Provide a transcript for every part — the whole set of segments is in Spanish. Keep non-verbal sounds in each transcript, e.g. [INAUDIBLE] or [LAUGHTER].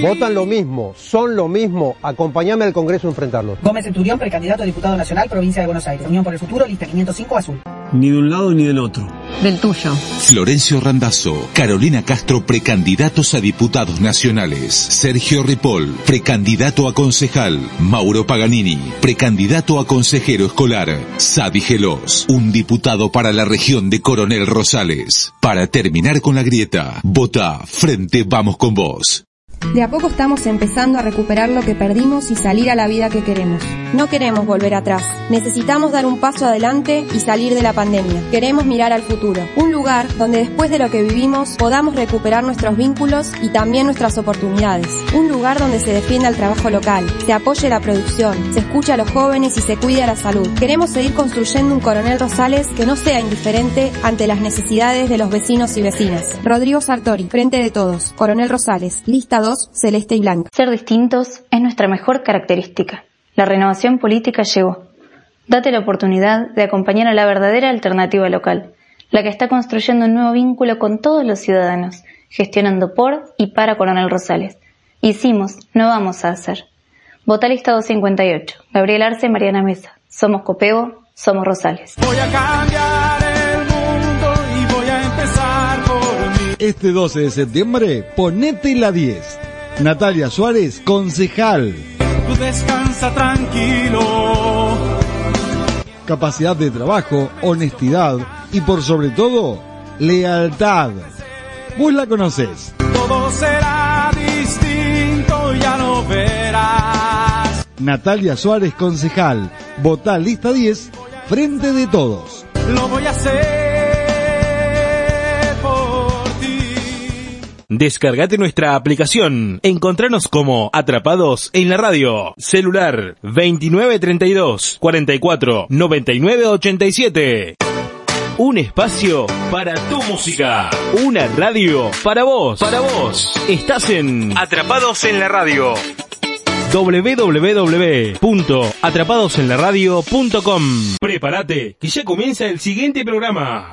votan lo mismo, son lo mismo. Acompáñame al Congreso a enfrentarlos. Gómez Centurión, precandidato a diputado nacional, provincia de Buenos Aires. Unión por el Futuro, lista 505 azul. Ni de un lado ni del otro. Del tuyo. Florencio Randazzo, Carolina Castro, precandidatos a diputados nacionales. Sergio Ripoll, precandidato a concejal. Mauro Paganini, precandidato a consejero escolar. Sadi Gelos, un diputado para la región de Coronel Rosales. Para terminar con la grieta, vota Frente Vamos con Vos. De a poco estamos empezando a recuperar lo que perdimos y salir a la vida que queremos. No queremos volver atrás. Necesitamos dar un paso adelante y salir de la pandemia. Queremos mirar al futuro. Un lugar donde después de lo que vivimos podamos recuperar nuestros vínculos y también nuestras oportunidades. Un lugar donde se defienda el trabajo local, se apoye la producción, se escuche a los jóvenes y se cuide la salud. Queremos seguir construyendo un Coronel Rosales que no sea indiferente ante las necesidades de los vecinos y vecinas. Rodrigo Sartori, Frente de Todos. Coronel Rosales, lista 2 celeste y blanca. Ser distintos es nuestra mejor característica. La renovación política llegó. Date la oportunidad de acompañar a la verdadera alternativa local, la que está construyendo un nuevo vínculo con todos los ciudadanos, gestionando por y para Coronel Rosales. Hicimos, no vamos a hacer. Vota lista 258. Gabriel Arce, Mariana Mesa. Somos Copeo, somos Rosales. Voy a cambiar Este 12 de septiembre, ponete la 10. Natalia Suárez, concejal. Tú descansa tranquilo. Capacidad de trabajo, honestidad y por sobre todo, lealtad. Vos la conocés. Todo será distinto, ya lo verás. Natalia Suárez, concejal. Votá lista 10, frente de todos. Lo voy a hacer Descargate nuestra aplicación. Encontranos como Atrapados en la Radio. Celular 2932 44 99 87. Un espacio para tu música. Una radio para vos. Para vos. Estás en Atrapados en la Radio www.atrapadosenlaradio.com Prepárate, que ya comienza el siguiente programa.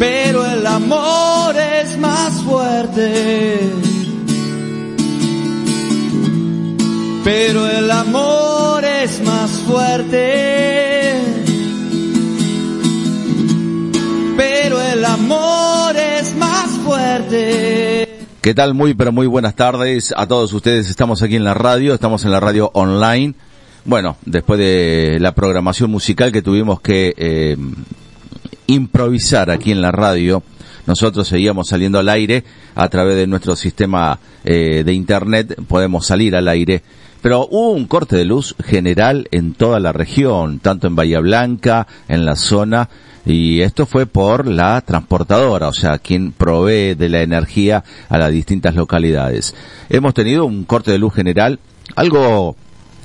pero el amor es más fuerte. Pero el amor es más fuerte. Pero el amor es más fuerte. ¿Qué tal? Muy, pero muy buenas tardes a todos ustedes. Estamos aquí en la radio, estamos en la radio online. Bueno, después de la programación musical que tuvimos que eh, improvisar aquí en la radio. Nosotros seguíamos saliendo al aire a través de nuestro sistema eh, de internet, podemos salir al aire. Pero hubo un corte de luz general en toda la región, tanto en Bahía Blanca, en la zona, y esto fue por la transportadora, o sea, quien provee de la energía a las distintas localidades. Hemos tenido un corte de luz general, algo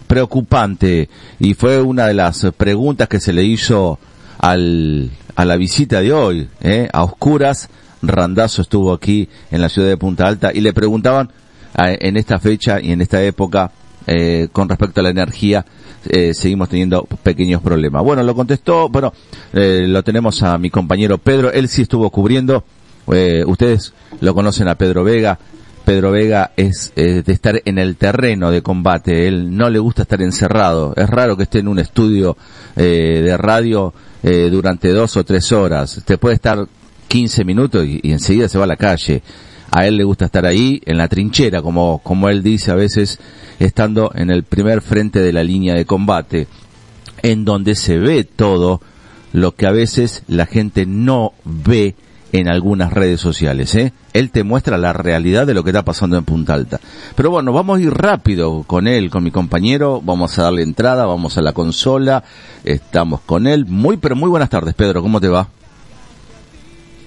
preocupante, y fue una de las preguntas que se le hizo al, a la visita de hoy, ¿eh? a oscuras. Randazo estuvo aquí en la ciudad de Punta Alta y le preguntaban en esta fecha y en esta época eh, con respecto a la energía eh, seguimos teniendo pequeños problemas. Bueno, lo contestó, bueno, eh, lo tenemos a mi compañero Pedro, él sí estuvo cubriendo, eh, ustedes lo conocen a Pedro Vega, Pedro Vega es eh, de estar en el terreno de combate, él no le gusta estar encerrado, es raro que esté en un estudio eh, de radio eh, durante dos o tres horas, te puede estar 15 minutos y, y enseguida se va a la calle. A él le gusta estar ahí en la trinchera, como, como él dice a veces, estando en el primer frente de la línea de combate, en donde se ve todo lo que a veces la gente no ve en algunas redes sociales, ¿eh? Él te muestra la realidad de lo que está pasando en Punta Alta. Pero bueno, vamos a ir rápido con él, con mi compañero, vamos a darle entrada, vamos a la consola, estamos con él. Muy, pero muy buenas tardes, Pedro, ¿cómo te va?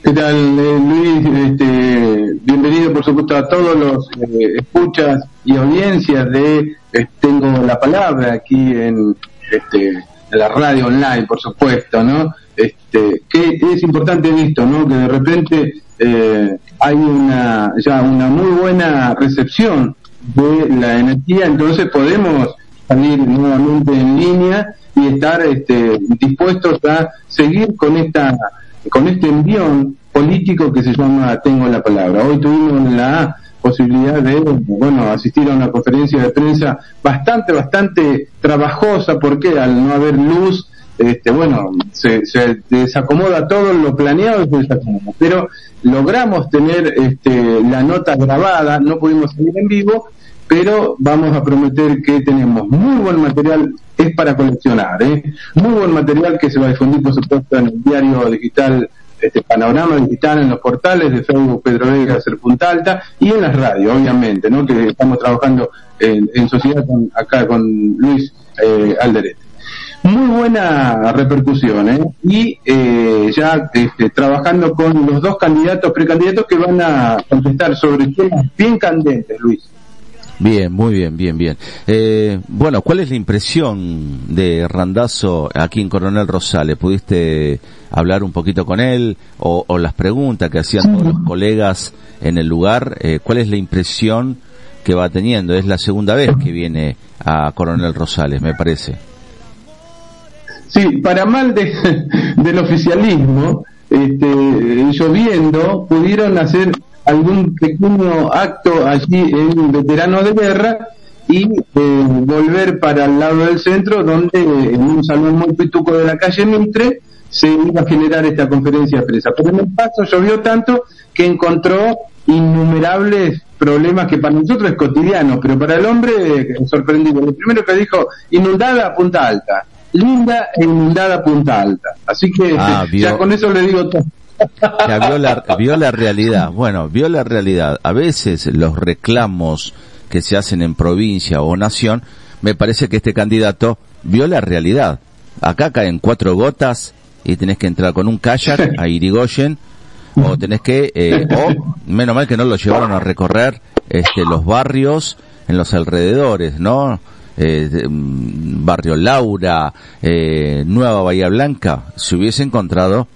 ¿Qué tal, eh, Luis? Este, bienvenido por supuesto a todos los eh, escuchas y audiencias de Tengo la Palabra aquí en, este, en la radio online, por supuesto, ¿no? Este, que es importante esto, ¿no? Que de repente eh, hay una ya una muy buena recepción de la energía, entonces podemos salir nuevamente en línea y estar este, dispuestos a seguir con esta con este envión político que se llama Tengo la Palabra. Hoy tuvimos la posibilidad de, bueno, asistir a una conferencia de prensa bastante, bastante trabajosa, porque al no haber luz, este, bueno, se, se desacomoda todo lo planeado se desacomoda. Pero logramos tener este, la nota grabada, no pudimos salir en vivo, pero vamos a prometer que tenemos muy buen material, es para coleccionar, ¿eh? muy buen material que se va a difundir, por supuesto, en el diario digital este panorama digital en los portales de Facebook Pedro Vega Ser Punta Alta y en las radios, obviamente, ¿no? que estamos trabajando en, sociedad con, acá con Luis eh, Alderete. Muy buena repercusión, ¿eh? Y eh, ya este, trabajando con los dos candidatos, precandidatos que van a contestar sobre temas bien candentes, Luis. Bien, muy bien, bien, bien. Eh, bueno, ¿cuál es la impresión de Randazo aquí en Coronel Rosales? ¿Pudiste hablar un poquito con él o, las preguntas que hacían todos los colegas en el lugar? Eh, ¿Cuál es la impresión que va teniendo? Es la segunda vez que viene a Coronel Rosales, me parece. Sí, para mal de, [LAUGHS] del oficialismo, este, lloviendo, pudieron hacer algún pequeño acto allí en veterano de guerra y eh, volver para el lado del centro donde en un salón muy pituco de la calle Mitre se iba a generar esta conferencia de prensa. Pero en el paso llovió tanto que encontró innumerables problemas que para nosotros es cotidiano, pero para el hombre eh, sorprendido. Lo primero que dijo, inundada punta alta, linda e inundada punta alta. Así que ah, ya con eso le digo todo. Ya vio la, vio la realidad. Bueno, vio la realidad. A veces los reclamos que se hacen en provincia o nación, me parece que este candidato vio la realidad. Acá caen cuatro gotas y tenés que entrar con un kayak a Irigoyen o tenés que, eh, o menos mal que no lo llevaron a recorrer este, los barrios en los alrededores, ¿no? Eh, mm, barrio Laura, eh, Nueva Bahía Blanca, se hubiese encontrado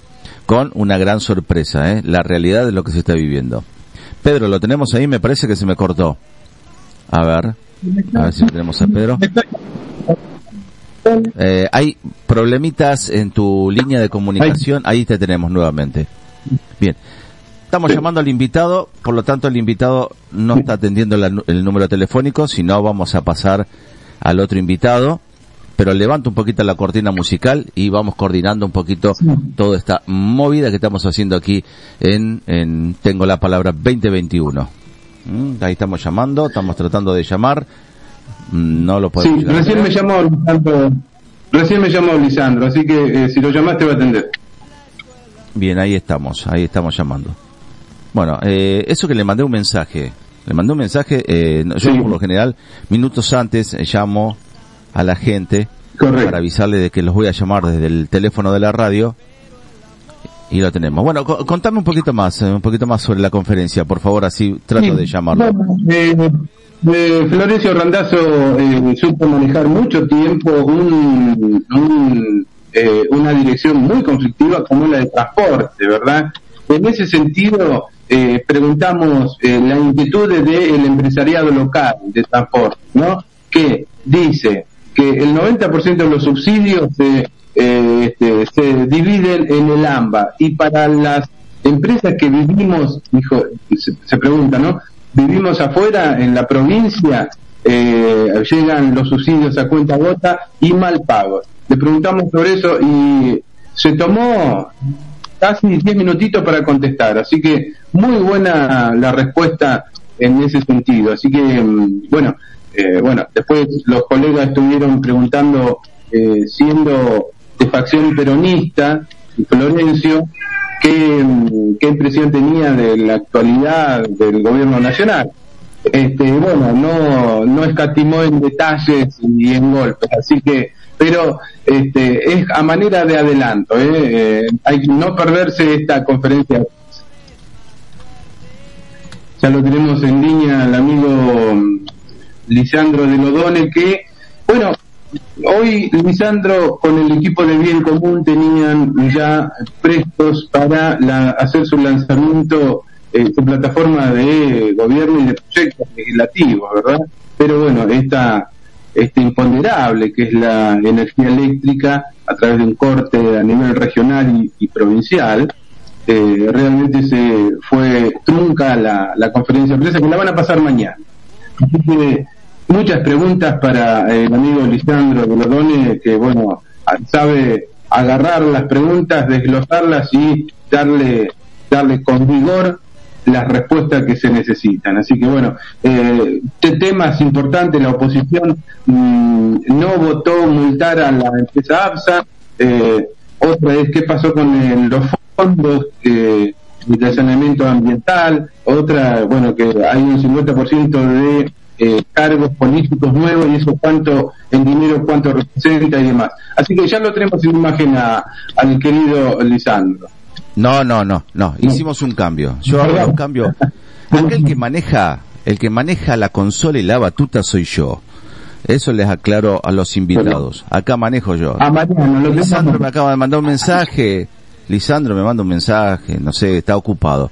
con una gran sorpresa, ¿eh? la realidad de lo que se está viviendo. Pedro, lo tenemos ahí, me parece que se me cortó. A ver, a ver si lo tenemos a Pedro. Eh, hay problemitas en tu línea de comunicación, ahí te tenemos nuevamente. Bien, estamos llamando al invitado, por lo tanto el invitado no está atendiendo el número telefónico, sino vamos a pasar al otro invitado pero levanto un poquito la cortina musical y vamos coordinando un poquito toda esta movida que estamos haciendo aquí en, en Tengo la Palabra 2021. Mm, ahí estamos llamando, estamos tratando de llamar. Mm, no lo podemos. Sí, recién me llamó Lisandro, recién me llamó Lisandro, así que eh, si lo llamaste va a atender. Bien, ahí estamos, ahí estamos llamando. Bueno, eh, eso que le mandé un mensaje, le mandé un mensaje, eh, yo por lo general, minutos antes llamo a la gente para avisarle de que los voy a llamar desde el teléfono de la radio y lo tenemos. Bueno, contame un poquito más, eh, un poquito más sobre la conferencia, por favor, así trato de llamarlo. Eh, eh, Florencio Randazzo eh, supo manejar mucho tiempo un, una dirección muy conflictiva como la de transporte, ¿verdad? En ese sentido, preguntamos la inquietud del empresariado local de transporte, ¿no? Que dice, que el 90% de los subsidios se, eh, este, se dividen en el AMBA y para las empresas que vivimos, dijo, se, pregunta, ¿no? Vivimos afuera, en la provincia, eh, llegan los subsidios a cuenta gota y mal pagos. Le preguntamos sobre eso y se tomó casi 10 minutitos para contestar, así que muy buena la respuesta en ese sentido. Así que, mm, bueno, eh, bueno, después los colegas estuvieron preguntando, eh, siendo de facción peronista, Florencio, qué, qué impresión tenía de la actualidad del gobierno nacional. Este, bueno, no, no escatimó en detalles y en golpes, así que, pero este, es a manera de adelanto, ¿eh? hay que no perderse esta conferencia ya lo tenemos en línea el amigo mm, Lisandro de Lodone, que, bueno, hoy Lisandro con el equipo de Bien Común tenían ya prestos para la, hacer su lanzamiento, eh, su plataforma de gobierno y de proyectos legislativos, ¿verdad? Pero bueno, esta este imponderable que es la energía eléctrica a través de un corte a nivel regional y, provincial, eh, realmente se fue trunca la, la conferencia de prensa que la van a pasar mañana. Así muchas preguntas para el amigo Lisandro Lodone que bueno, sabe agarrar las preguntas, desglosarlas y darle, darle con vigor las respuestas que se necesitan. Así que bueno, eh, temas importantes, la oposición mm, no votó multar a la empresa APSA, eh, otra es qué pasó con los fondos eh, de saneamiento ambiental, otra, bueno, que hay un 50% de eh, cargos políticos nuevos y eso cuánto en dinero cuánto representa y demás. Así que ya lo tenemos en imagen a, al querido Lisandro. No, no, no, no. Hicimos un cambio. Yo hago un cambio. Acá el que maneja, el que maneja la consola y la batuta soy yo. Eso les aclaro a los invitados. Acá manejo yo. Ah, Mariano, Lisandro me acaba de mandar un mensaje. Lisandro me manda un mensaje, no sé, está ocupado.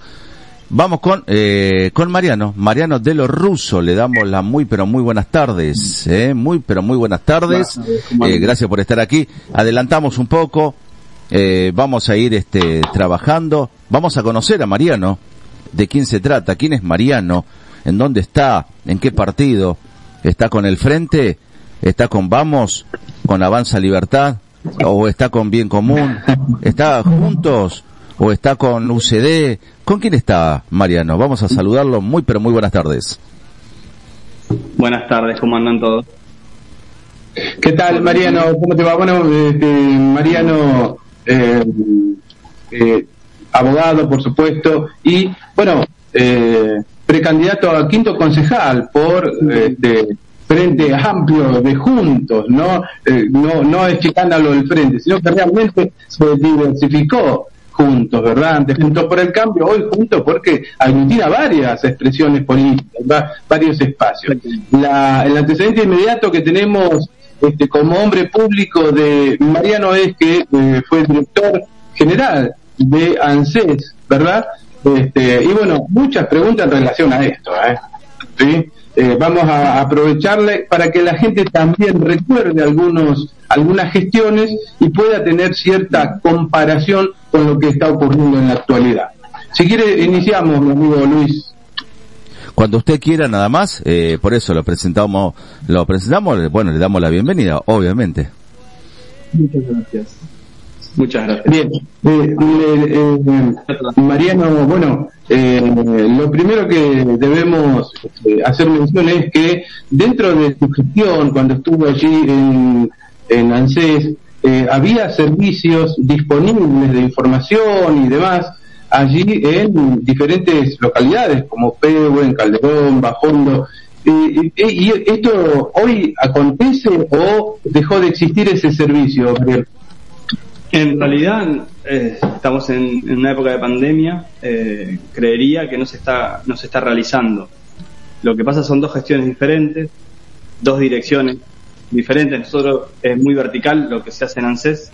Vamos con, eh, con Mariano, Mariano de los Russo, le damos la muy pero muy buenas tardes, eh, muy pero muy buenas tardes, eh, gracias por estar aquí, adelantamos un poco, eh, vamos a ir este, trabajando, vamos a conocer a Mariano, de quién se trata, quién es Mariano, en dónde está, en qué partido, está con el Frente, está con Vamos, con Avanza Libertad, o está con Bien Común, está juntos, o está con UCD, ¿con quién está Mariano? Vamos a saludarlo, muy pero muy buenas tardes. Buenas tardes, ¿cómo andan todos? ¿Qué tal, Mariano? ¿Cómo te va? Bueno, este, Mariano eh, eh, abogado, por supuesto, y bueno, eh, precandidato a quinto concejal por este, frente amplio de juntos, no no no es escándalo del frente, sino que realmente se diversificó juntos, ¿verdad? Antes juntos por el cambio, hoy juntos porque aglutina varias expresiones políticas, varios espacios. La, el antecedente inmediato que tenemos este, como hombre público de Mariano es que eh, fue director general de ANSES, ¿verdad? Este, y bueno, muchas preguntas en relación a esto. ¿eh? ¿Sí? Eh, vamos a aprovecharle para que la gente también recuerde algunos, algunas gestiones y pueda tener cierta comparación con lo que está ocurriendo en la actualidad. Si quiere, iniciamos, mi amigo Luis. Cuando usted quiera nada más, eh, por eso lo presentamos, lo presentamos, bueno, le damos la bienvenida, obviamente. Muchas gracias. Muchas gracias. Bien, eh, eh, Mariano, bueno, lo primero que debemos hacer mención es que dentro de su gestión, cuando estuvo allí en, en había servicios disponibles de información y demás allí en diferentes localidades como en Calderón, Bajondo. ¿Y esto hoy acontece o dejó de existir ese servicio? En realidad eh, estamos en, una época de pandemia, eh, creería que no se está no se está realizando. Lo que pasa son dos gestiones diferentes, dos direcciones diferentes. Nosotros es muy vertical lo que se hace en ANSES,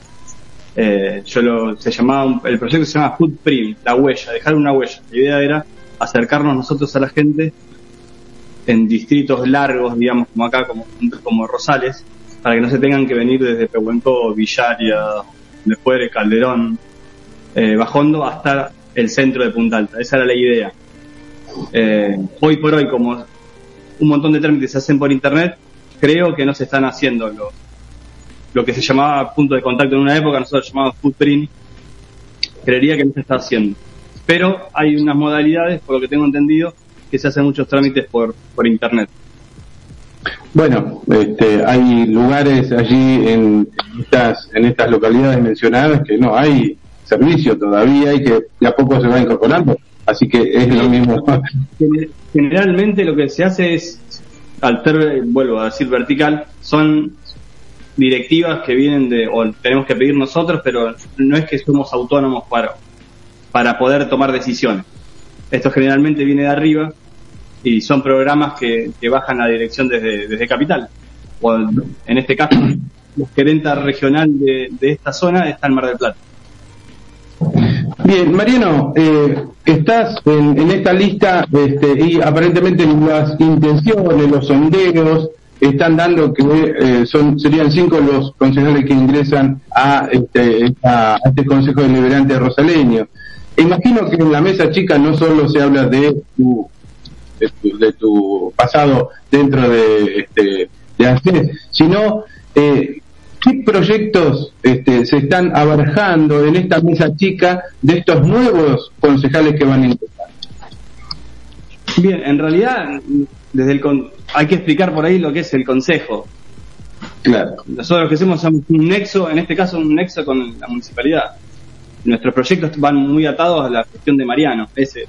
eh, yo lo, se llamaba, el proyecto se llama Footprint, la huella, dejar una huella. La idea era acercarnos nosotros a la gente en distritos largos, digamos, como acá, como, como Rosales, para que no se tengan que venir desde Pehuenco, Villaria, después de Calderón, eh, Bajondo, hasta el centro de Punta Alta. Esa era la idea. Eh, hoy por hoy, como un montón de trámites se hacen por internet, creo que no se están haciendo los, lo que se llamaba punto de contacto en una época, nosotros llamábamos footprint, creería que no se está haciendo. Pero hay unas modalidades, por lo que tengo entendido, que se hacen muchos trámites por, por internet. Bueno, este, hay lugares allí en estas, en estas localidades mencionadas que no hay servicio todavía y que de a poco se va incorporando. Así que es lo mismo. Generalmente lo que se hace es, al ser, vuelvo a decir vertical, son directivas que vienen de, o tenemos que pedir nosotros, pero no es que somos autónomos para, para poder tomar decisiones. Esto generalmente viene de arriba y son programas que, bajan la dirección desde, desde Capital. En este caso, la gerenta regional de, de esta zona está en Mar del Plata. Bien, Mariano, eh, estás en, en esta lista este, y aparentemente las intenciones, los sondeos están dando que eh, son serían cinco los concejales que ingresan a este, a este Consejo Deliberante rosaleño. Imagino que en la mesa chica no solo se habla de tu, de tu, de tu pasado dentro de, este, de ANSES, sino eh, qué proyectos este, se están abarcando en esta mesa chica de estos nuevos concejales que van a ingresar. Bien, en realidad, desde el con- hay que explicar por ahí lo que es el consejo. Claro. Nosotros lo que hacemos es un nexo, en este caso un nexo con la municipalidad. Nuestros proyectos van muy atados a la gestión de Mariano. Ese es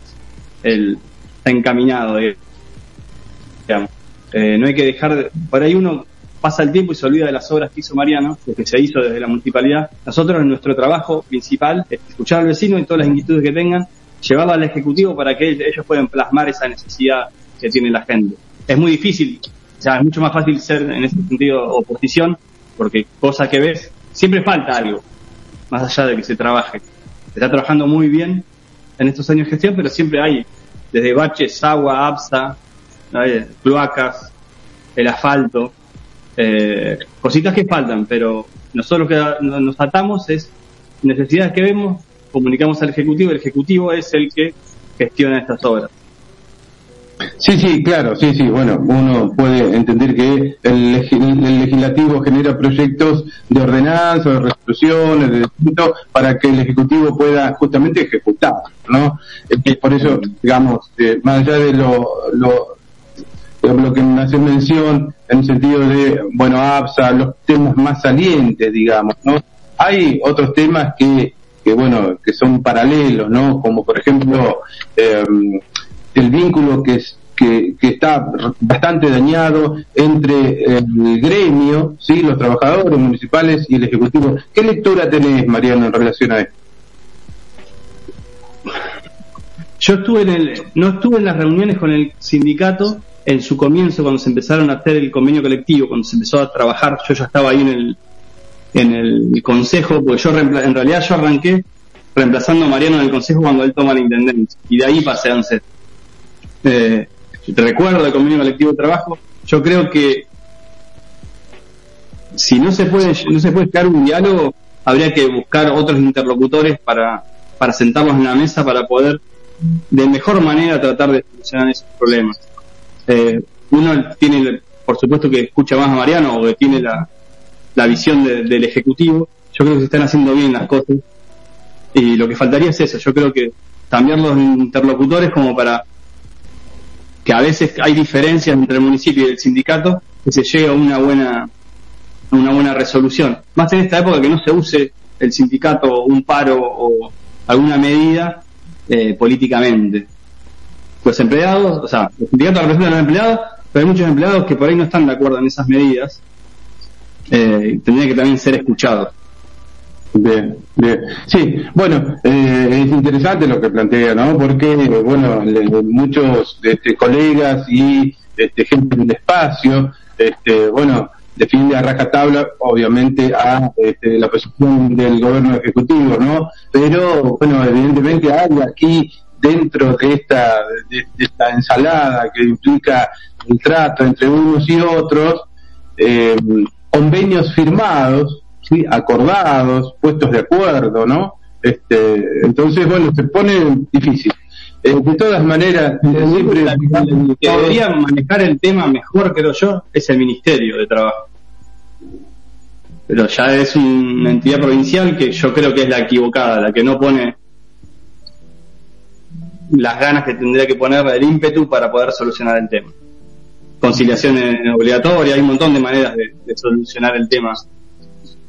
el está encaminado, digamos. Eh, no hay que dejar, de- por ahí uno pasa el tiempo y se olvida de las obras que hizo Mariano, que se hizo desde la municipalidad. Nosotros, nuestro trabajo principal es escuchar al vecino y todas las inquietudes que tengan, llevarla al Ejecutivo para que ellos puedan plasmar esa necesidad que tiene la gente. Es muy difícil, o sea, es mucho más fácil ser en ese sentido oposición, porque cosa que ves, siempre falta algo, más allá de que se trabaje. Se está trabajando muy bien en estos años de gestión, pero siempre hay, desde baches, agua, APSA, ¿no? cloacas, el asfalto, eh, cositas que faltan, pero nosotros que nos atamos es necesidades que vemos, comunicamos al Ejecutivo, el Ejecutivo es el que gestiona estas obras. Sí, sí, claro, sí, sí. Bueno, uno puede entender que el, el legislativo genera proyectos de ordenanza, de resoluciones, de decreto, para que el ejecutivo pueda justamente ejecutar, ¿no? Que por eso, digamos, eh, más allá de lo, lo que me hace mención en el sentido de, bueno, APSA, los temas más salientes, digamos, ¿no? Hay otros temas que, que bueno, que son paralelos, ¿no? Como por ejemplo, eh, el vínculo que, es, que, que está bastante dañado entre el gremio, sí, los trabajadores municipales y el ejecutivo. ¿Qué lectura tenés, Mariano, en relación a esto? Yo estuve en el, no estuve en las reuniones con el sindicato en su comienzo, cuando se empezaron a hacer el convenio colectivo, cuando se empezó a trabajar, yo ya estaba ahí en el, en el consejo, porque yo en realidad yo arranqué reemplazando a Mariano en el consejo cuando él toma la intendencia, y de ahí pasé a ANSET. Eh, te recuerdo el convenio colectivo de trabajo, yo creo que si no se puede, no se puede crear un diálogo, habría que buscar otros interlocutores para, para sentarnos en la mesa para poder de mejor manera tratar de solucionar esos problemas. Eh, uno tiene, por supuesto que escucha más a Mariano o que tiene la, la visión de- del Ejecutivo. Yo creo que se están haciendo bien las cosas. Y lo que faltaría es eso. Yo creo que cambiar los interlocutores como para que a veces hay diferencias entre el municipio y el sindicato, que se llegue a una buena, una buena resolución. Más en esta época que no se use el sindicato, un paro o alguna medida eh, políticamente. Los empleados, o sea, los sindicatos representan a los empleados, pero hay muchos empleados que por ahí no están de acuerdo en esas medidas. Eh, y tendrían que también ser escuchados. Bien, bien. Sí, bueno, eh, es interesante lo que plantea, ¿no? Porque, bueno, le- muchos este, colegas y este, gente del espacio, este, bueno, defiende a rajatabla, obviamente, a este, la posición del gobierno ejecutivo, ¿no? Pero, bueno, evidentemente hay aquí, dentro de esta, de, esta ensalada que implica el trato entre unos y otros, eh, convenios firmados, ¿sí? acordados, puestos de acuerdo, ¿no? Este, entonces, bueno, se pone difícil. Eh, de todas maneras, siempre... El que debería manejar el tema mejor, creo yo, es el Ministerio de Trabajo. Pero ya es una entidad provincial que yo creo que es la equivocada, la que no pone las ganas que tendría que poner el ímpetu para poder solucionar el tema. Conciliación eh, obligatoria, hay un montón de maneras de, de solucionar el tema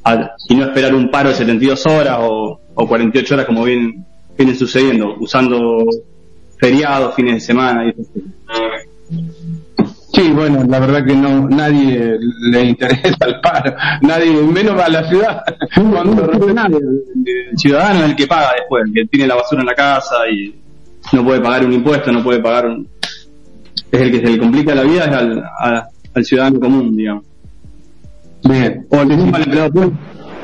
al- y no esperar un paro de 72 horas o, o 48 horas como vienen, vienen sucediendo, usando feriados, fines de semana y cosas. Sí, bueno, la verdad que no nadie le interesa el paro, nadie, menos a la ciudad. Cuando- El ciudadano es el que paga después, el que tiene la basura en la casa y no puede pagar un impuesto, no puede pagar un... es el que se le complica la vida es al, a- al ciudadano común, digamos. Bien. O el mismo al empleado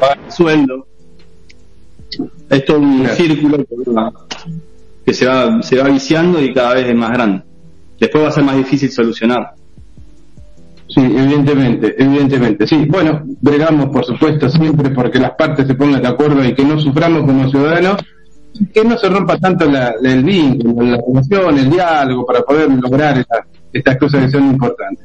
pagar el sueldo. Es todo un círculo que, va- que se va, se va viciando y cada vez es más grande. Después va a ser más difícil solucionar. Sí, evidentemente, evidentemente. Sí, bueno, bregamos, por supuesto, siempre porque las partes se pongan de acuerdo y que no suframos como ciudadanos, que no se rompa tanto la- el vínculo, la relación, el diálogo, para poder lograr esta- estas cosas que son importantes.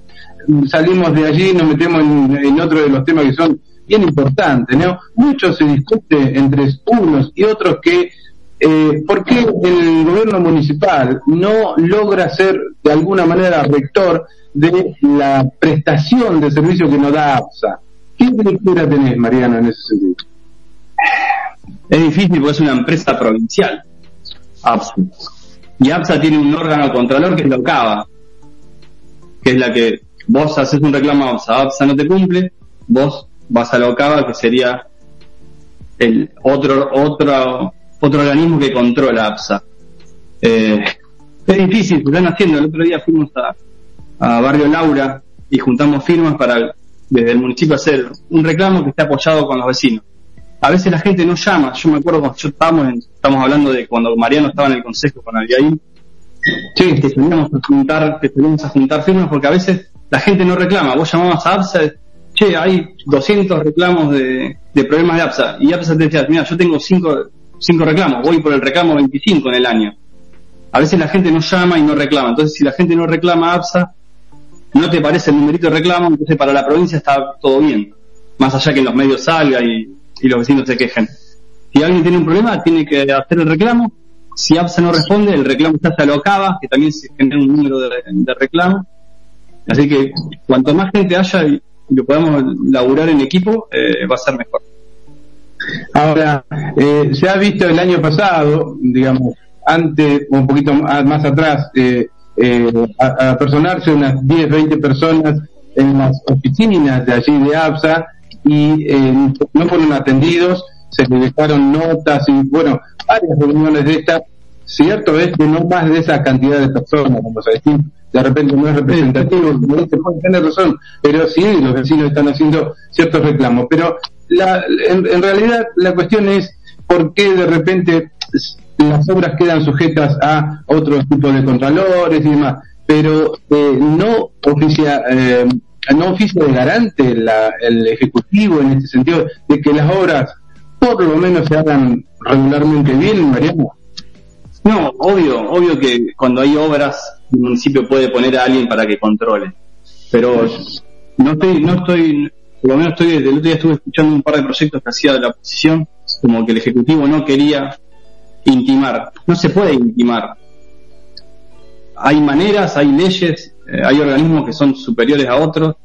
Salimos de allí y nos metemos en, otro de los temas que son bien importantes, ¿no? Mucho se discute entre unos y otros que eh, ¿por qué el gobierno municipal no logra ser de alguna manera rector de la prestación de servicio que nos da APSA? ¿Qué lectura tenés, Mariano, en ese sentido? Es difícil porque es una empresa provincial, APSA. Y APSA tiene un órgano controlador que es la OCAVA, que es la que vos haces un reclamo a APSA, APSA no te cumple, vos vas a la OCAVA, que sería el otro, otro, otro organismo que controla APSA. Eh, es difícil, lo están haciendo. El otro día fuimos a, a Barrio Laura y juntamos firmas para desde el municipio hacer un reclamo que esté apoyado con los vecinos. A veces la gente no llama. Yo me acuerdo cuando yo estábamos, en- estamos hablando de cuando Mariano estaba en el consejo con Abigail, que teníamos a juntar, que teníamos a juntar firmas porque a veces la gente no reclama. Vos llamabas a APSA, che, hay 200 reclamos de, problemas de APSA. Y APSA te decía, mira, yo tengo 5 cinco reclamos, voy por el reclamo 25 en el año. A veces la gente no llama y no reclama. Entonces, si la gente no reclama a APSA, no te parece el numerito de reclamo, entonces para la provincia está todo bien. Más allá que en los medios salga y, los vecinos se quejen. Si alguien tiene un problema, tiene que hacer el reclamo. Si APSA no responde, el reclamo ya se que también se genera un número de, de reclamos. Así que cuanto más gente haya y, lo podamos laburar en equipo, eh, va a ser mejor. Ahora, eh, se ha visto el año pasado, digamos, antes, un poquito más atrás, eh, eh, a, personarse unas 10, 20 personas en las oficinas de allí de APSA y eh, no fueron atendidos, se les dejaron notas y, bueno, varias reuniones de estas. Cierto es que no más de esa cantidad de personas, como se decir, de repente no es representativo, no se puede tener razón, pero sí los vecinos están haciendo ciertos reclamos. Pero la, en, en realidad la cuestión es por qué de repente las obras quedan sujetas a otros tipos de contralores y demás, pero eh, no oficia eh, no oficia de garante la- el ejecutivo en este sentido de que las obras por lo menos se hagan regularmente bien, Mariano. No, obvio, obvio que cuando hay obras, el municipio puede poner a alguien para que controle. Pero no estoy, no estoy, por lo menos estoy, desde el otro día estuve escuchando un par de proyectos que hacía de la oposición, como que el Ejecutivo no quería intimar. No se puede intimar. Hay maneras, hay leyes, eh, hay organismos que son superiores a otros.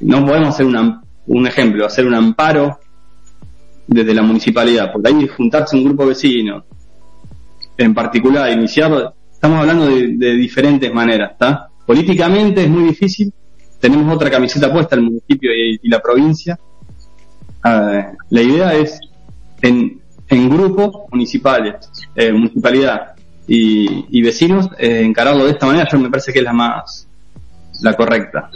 No podemos hacer una- un ejemplo, hacer un amparo desde la municipalidad, porque ahí juntarse un grupo de vecinos, en particular, iniciar, estamos hablando de, de diferentes maneras, ¿está? Políticamente es muy difícil, tenemos otra camiseta puesta, el municipio y, la provincia. Ah, la idea es, en, en grupos municipales, eh, municipalidad y, y vecinos, eh, encararlo de esta manera, yo me parece que es la más, la correcta.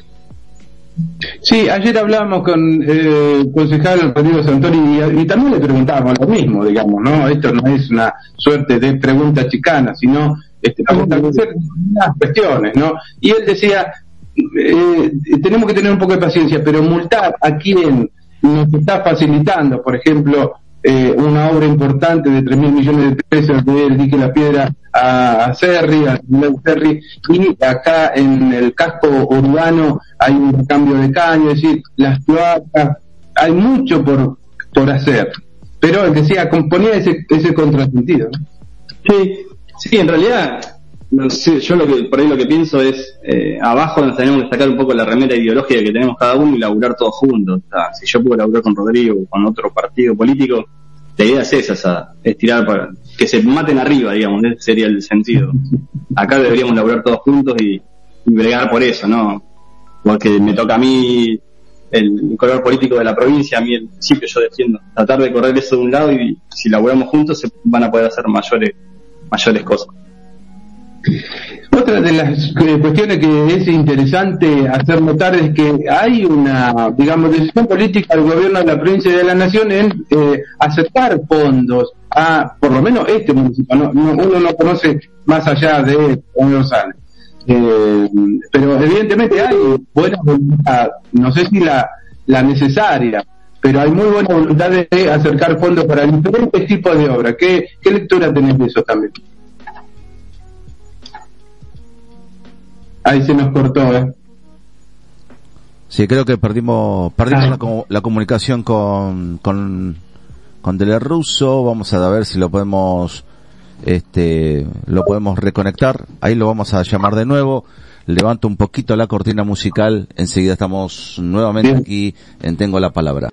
Sí, ayer hablábamos con eh, el concejal Rodrigo Santori y, y también le preguntábamos lo mismo, digamos, ¿no? Esto no es una suerte de pregunta chicana, sino este, cuestiones, ¿no? Y él decía, eh, tenemos que tener un poco de paciencia, pero multar a quien nos está facilitando, por ejemplo, eh, una obra importante de 3 mil millones de pesos del dique La Piedra a, Cerri, a Cerri, y acá en el casco urbano hay un cambio de caño, es decir, las cloacas, hay mucho por, por hacer. Pero él decía, componía ese, ese contrasentido. ¿no? Sí, sí, en realidad, no sé, yo lo que, por ahí lo que pienso es, eh, abajo nos tenemos que sacar un poco la remera ideológica que tenemos cada uno y laburar todos juntos. O sea, si yo puedo laburar con Rodrigo o con otro partido político, la idea es esa, o sea, es tirar para, que se maten arriba, digamos, ese sería el sentido. Acá deberíamos laburar todos juntos y, y bregar por eso, ¿no? Porque me toca a mí el color político de la provincia, a mí el municipio yo defiendo. Tratar de correr eso de un lado y si laburamos juntos se van a poder hacer mayores, mayores cosas. Otra de las eh, cuestiones que es interesante hacer notar es que hay una, digamos, decisión política del gobierno de la provincia y de la nación en eh, aceptar fondos a, por lo menos este municipio, no, no- uno no conoce más allá de Juan Rosales. Eh, pero evidentemente hay buena voluntad, no sé si la, la necesaria, pero hay muy buena voluntad de acercar fondos para diferentes tipos de obras. ¿Qué, qué lectura tenés de eso también? Ahí se nos cortó, ¿eh? Sí, creo que perdimos, perdimos Ah. la, la comunicación con, con, con Dele Russo. Vamos a ver si lo podemos, este, lo podemos reconectar. Ahí lo vamos a llamar de nuevo. Levanto un poquito la cortina musical. Enseguida estamos nuevamente aquí en Tengo la Palabra.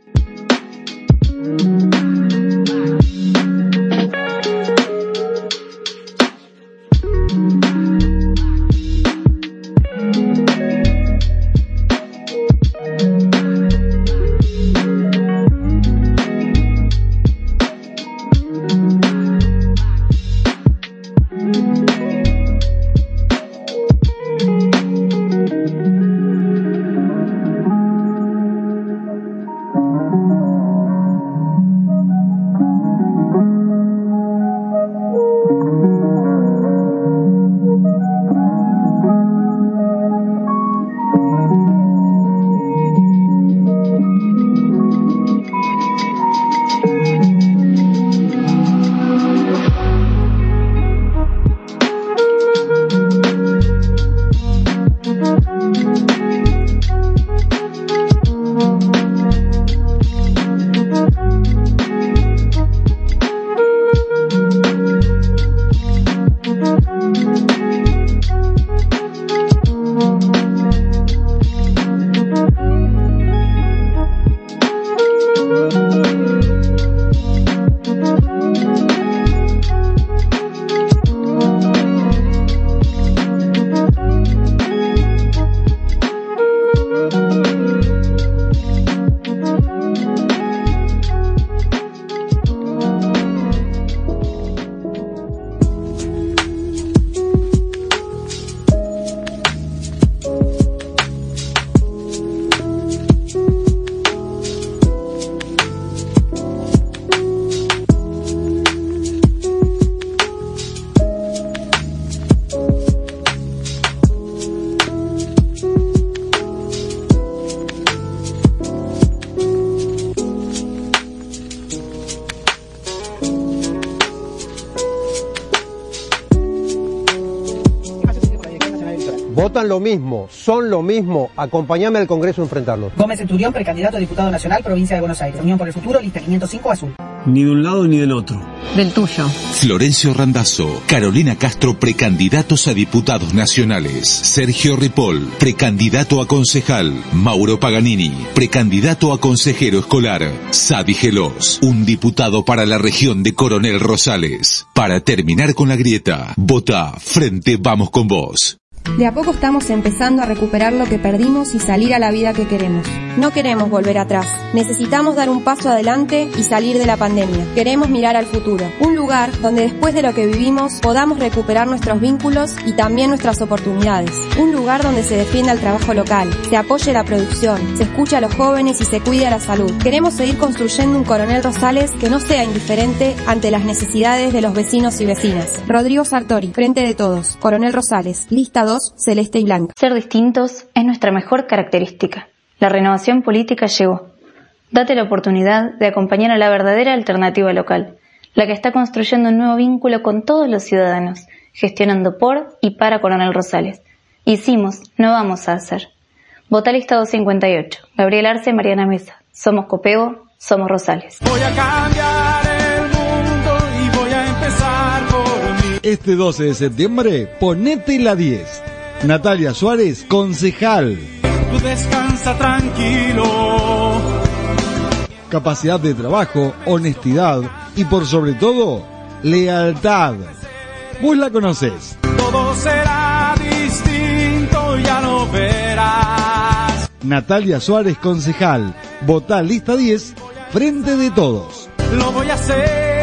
Votan lo mismo, son lo mismo. Acompáñame al Congreso a enfrentarlos. Gómez Centurión, precandidato a diputado nacional, provincia de Buenos Aires. Unión por el Futuro, lista 505 Azul. Ni de un lado ni del otro. Del tuyo. Florencio Randazzo, Carolina Castro, precandidatos a diputados nacionales. Sergio Ripoll, precandidato a concejal. Mauro Paganini, precandidato a consejero escolar. Sadi Gelos, un diputado para la región de Coronel Rosales. Para terminar con la grieta, vota Frente Vamos con Vos. De a poco estamos empezando a recuperar lo que perdimos y salir a la vida que queremos. No queremos volver atrás. Necesitamos dar un paso adelante y salir de la pandemia. Queremos mirar al futuro. Un lugar donde después de lo que vivimos podamos recuperar nuestros vínculos y también nuestras oportunidades. Un lugar donde se defienda el trabajo local, se apoye la producción, se escuche a los jóvenes y se cuide la salud. Queremos seguir construyendo un Coronel Rosales que no sea indiferente ante las necesidades de los vecinos y vecinas. Rodrigo Sartori, Frente de Todos. Coronel Rosales, lista 2, celeste y blanca. Ser distintos es nuestra mejor característica. La renovación política llegó. Date la oportunidad de acompañar a la verdadera alternativa local, la que está construyendo un nuevo vínculo con todos los ciudadanos, gestionando por y para Coronel Rosales. Hicimos, no vamos a hacer. Vota lista 258. Gabriel Arce, Mariana Mesa. Somos Copego, somos Rosales. Voy a cambiar Este 12 de septiembre, ponete la 10. Natalia Suárez, concejal. Tú descansa tranquilo. Capacidad de trabajo, honestidad y por sobre todo, lealtad. Vos la conocés. Todo será distinto, ya lo verás. Natalia Suárez, concejal. Votá lista 10, frente de todos. Lo voy a hacer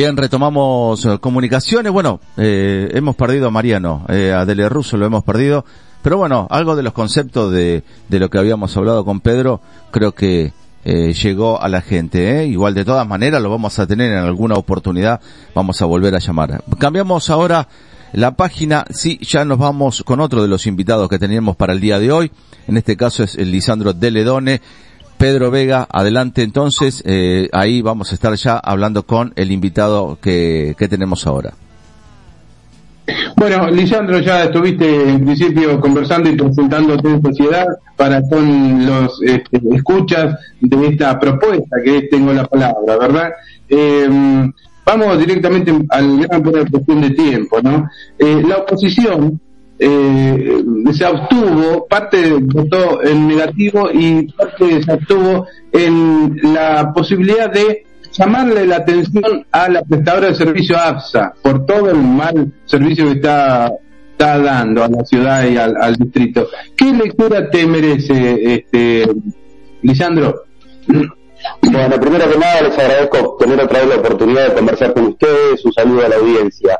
Bien, retomamos eh, comunicaciones. Bueno, eh, hemos perdido a Mariano, eh, a Dele Russo lo hemos perdido. Pero bueno, algo de los conceptos de, de lo que habíamos hablado con Pedro, creo que eh, llegó a la gente. ¿eh? Igual de todas maneras lo vamos a tener en alguna oportunidad, vamos a volver a llamar. Cambiamos ahora la página, sí, ya nos vamos con otro de los invitados que teníamos para el día de hoy. En este caso es el Lisandro Deledone. Pedro Vega, adelante entonces, eh, ahí vamos a estar ya hablando con el invitado que, que tenemos ahora. Bueno, Lisandro, ya estuviste en principio conversando y presentándote en sociedad para con los este, escuchas de esta propuesta que Tengo la Palabra, ¿verdad? Eh, vamos directamente al gran por cuestión de tiempo, ¿no? Eh, la oposición eh, se abstuvo, parte votó en negativo y parte se abstuvo en la posibilidad de llamarle la atención a la prestadora de servicio APSA por todo el mal servicio que está, está dando a la ciudad y al, al distrito. ¿Qué lectura te merece, este, Lisandro? Bueno, primero que nada les agradezco tener otra vez la oportunidad de conversar con ustedes, un saludo a la audiencia.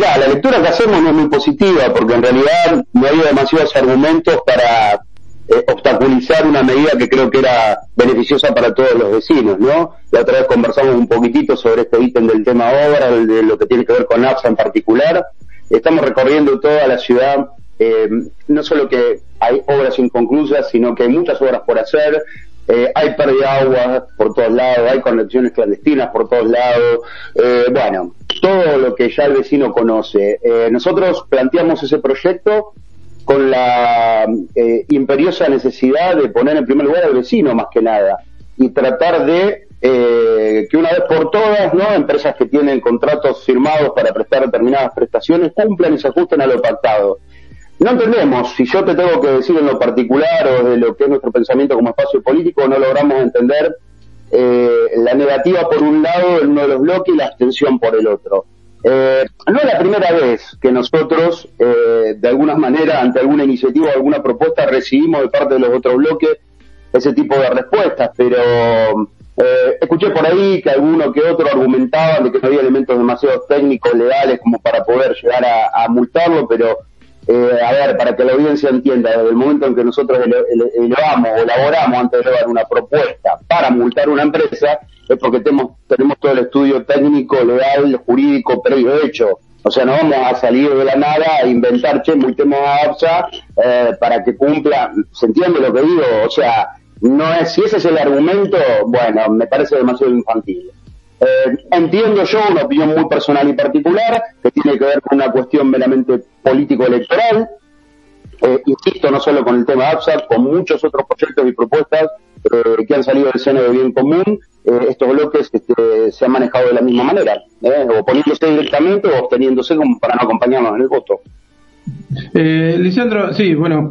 La lectura que hacemos no es muy positiva porque en realidad no había demasiados argumentos para eh, obstaculizar una medida que creo que era beneficiosa para todos los vecinos, ¿no? La otra vez conversamos un poquitito sobre este ítem del tema obra, de lo que tiene que ver con APSA en particular. Estamos recorriendo toda la ciudad, eh, no solo que hay obras inconclusas, sino que hay muchas obras por hacer, eh, hay pérdida de agua por todos lados, hay conexiones clandestinas por todos lados, eh, bueno, todo lo que ya el vecino conoce. Eh, nosotros planteamos ese proyecto con la eh, imperiosa necesidad de poner en primer lugar al vecino más que nada y tratar de eh, que una vez por todas, ¿no? Empresas que tienen contratos firmados para prestar determinadas prestaciones cumplan y se ajusten a lo pactado. No entendemos, si yo te tengo que decir en lo particular o de lo que es nuestro pensamiento como espacio político, no logramos entender eh, la negativa por un lado en uno de los bloques y la abstención por el otro. Eh, no es la primera vez que nosotros, eh, de alguna manera, ante alguna iniciativa o alguna propuesta, recibimos de parte de los otros bloques ese tipo de respuestas, pero eh, escuché por ahí que alguno que otro argumentaban de que no había elementos demasiado técnicos, legales, como para poder llegar a, a multarlo, pero eh, a ver, para que la audiencia entienda, desde el momento en que nosotros ele- ele- elevamos o elaboramos antes de elevar una propuesta para multar una empresa, es porque tenemos, tenemos todo el estudio técnico, legal, jurídico, previo hecho. O sea, no vamos a salir de la nada a inventar, che, multemos a APSA eh, para que cumpla. ¿Se entiende lo que digo? O sea, no es, si ese es el argumento, bueno, me parece demasiado infantil. Eh, entiendo yo una opinión muy personal y particular que tiene que ver con una cuestión meramente político-electoral. Eh, insisto, no solo con el tema APSA, con muchos otros proyectos y propuestas eh, que han salido del seno de bien común, eh, estos bloques este, se han manejado de la misma manera, eh, oponiéndose directamente o absteniéndose como para no acompañarnos en el voto. Eh, Lisandro, sí, bueno,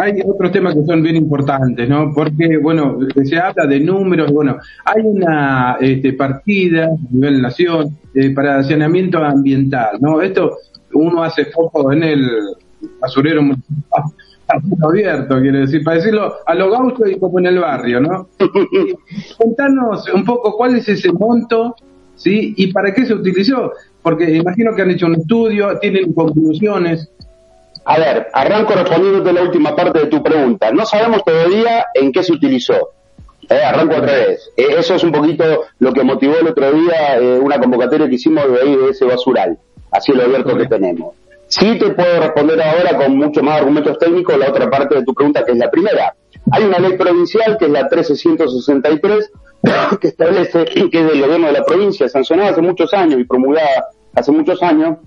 hay otros temas que son bien importantes, ¿no? Porque, bueno, se habla de números, bueno, hay una este, partida a nivel nación eh, para saneamiento ambiental, ¿no? Esto uno hace foco en el basurero [LAUGHS] abierto, quiere decir, para decirlo a lo gaucho y como en el barrio, ¿no? [LAUGHS] contanos un poco cuál es ese monto, ¿sí? Y para qué se utilizó, porque imagino que han hecho un estudio, tienen conclusiones. A ver, arranco respondiéndote la última parte de tu pregunta. No sabemos todavía en qué se utilizó. Eh, arranco otra vez. Eh, eso es un poquito lo que motivó el otro día eh, una convocatoria que hicimos de ahí de ese basural, así lo abierto que tenemos. Sí te puedo responder ahora con mucho más argumentos técnicos la otra parte de tu pregunta, que es la primera. Hay una ley provincial, que es la 13163, [COUGHS] que establece, que es del gobierno de la provincia, sancionada hace muchos años y promulgada hace muchos años,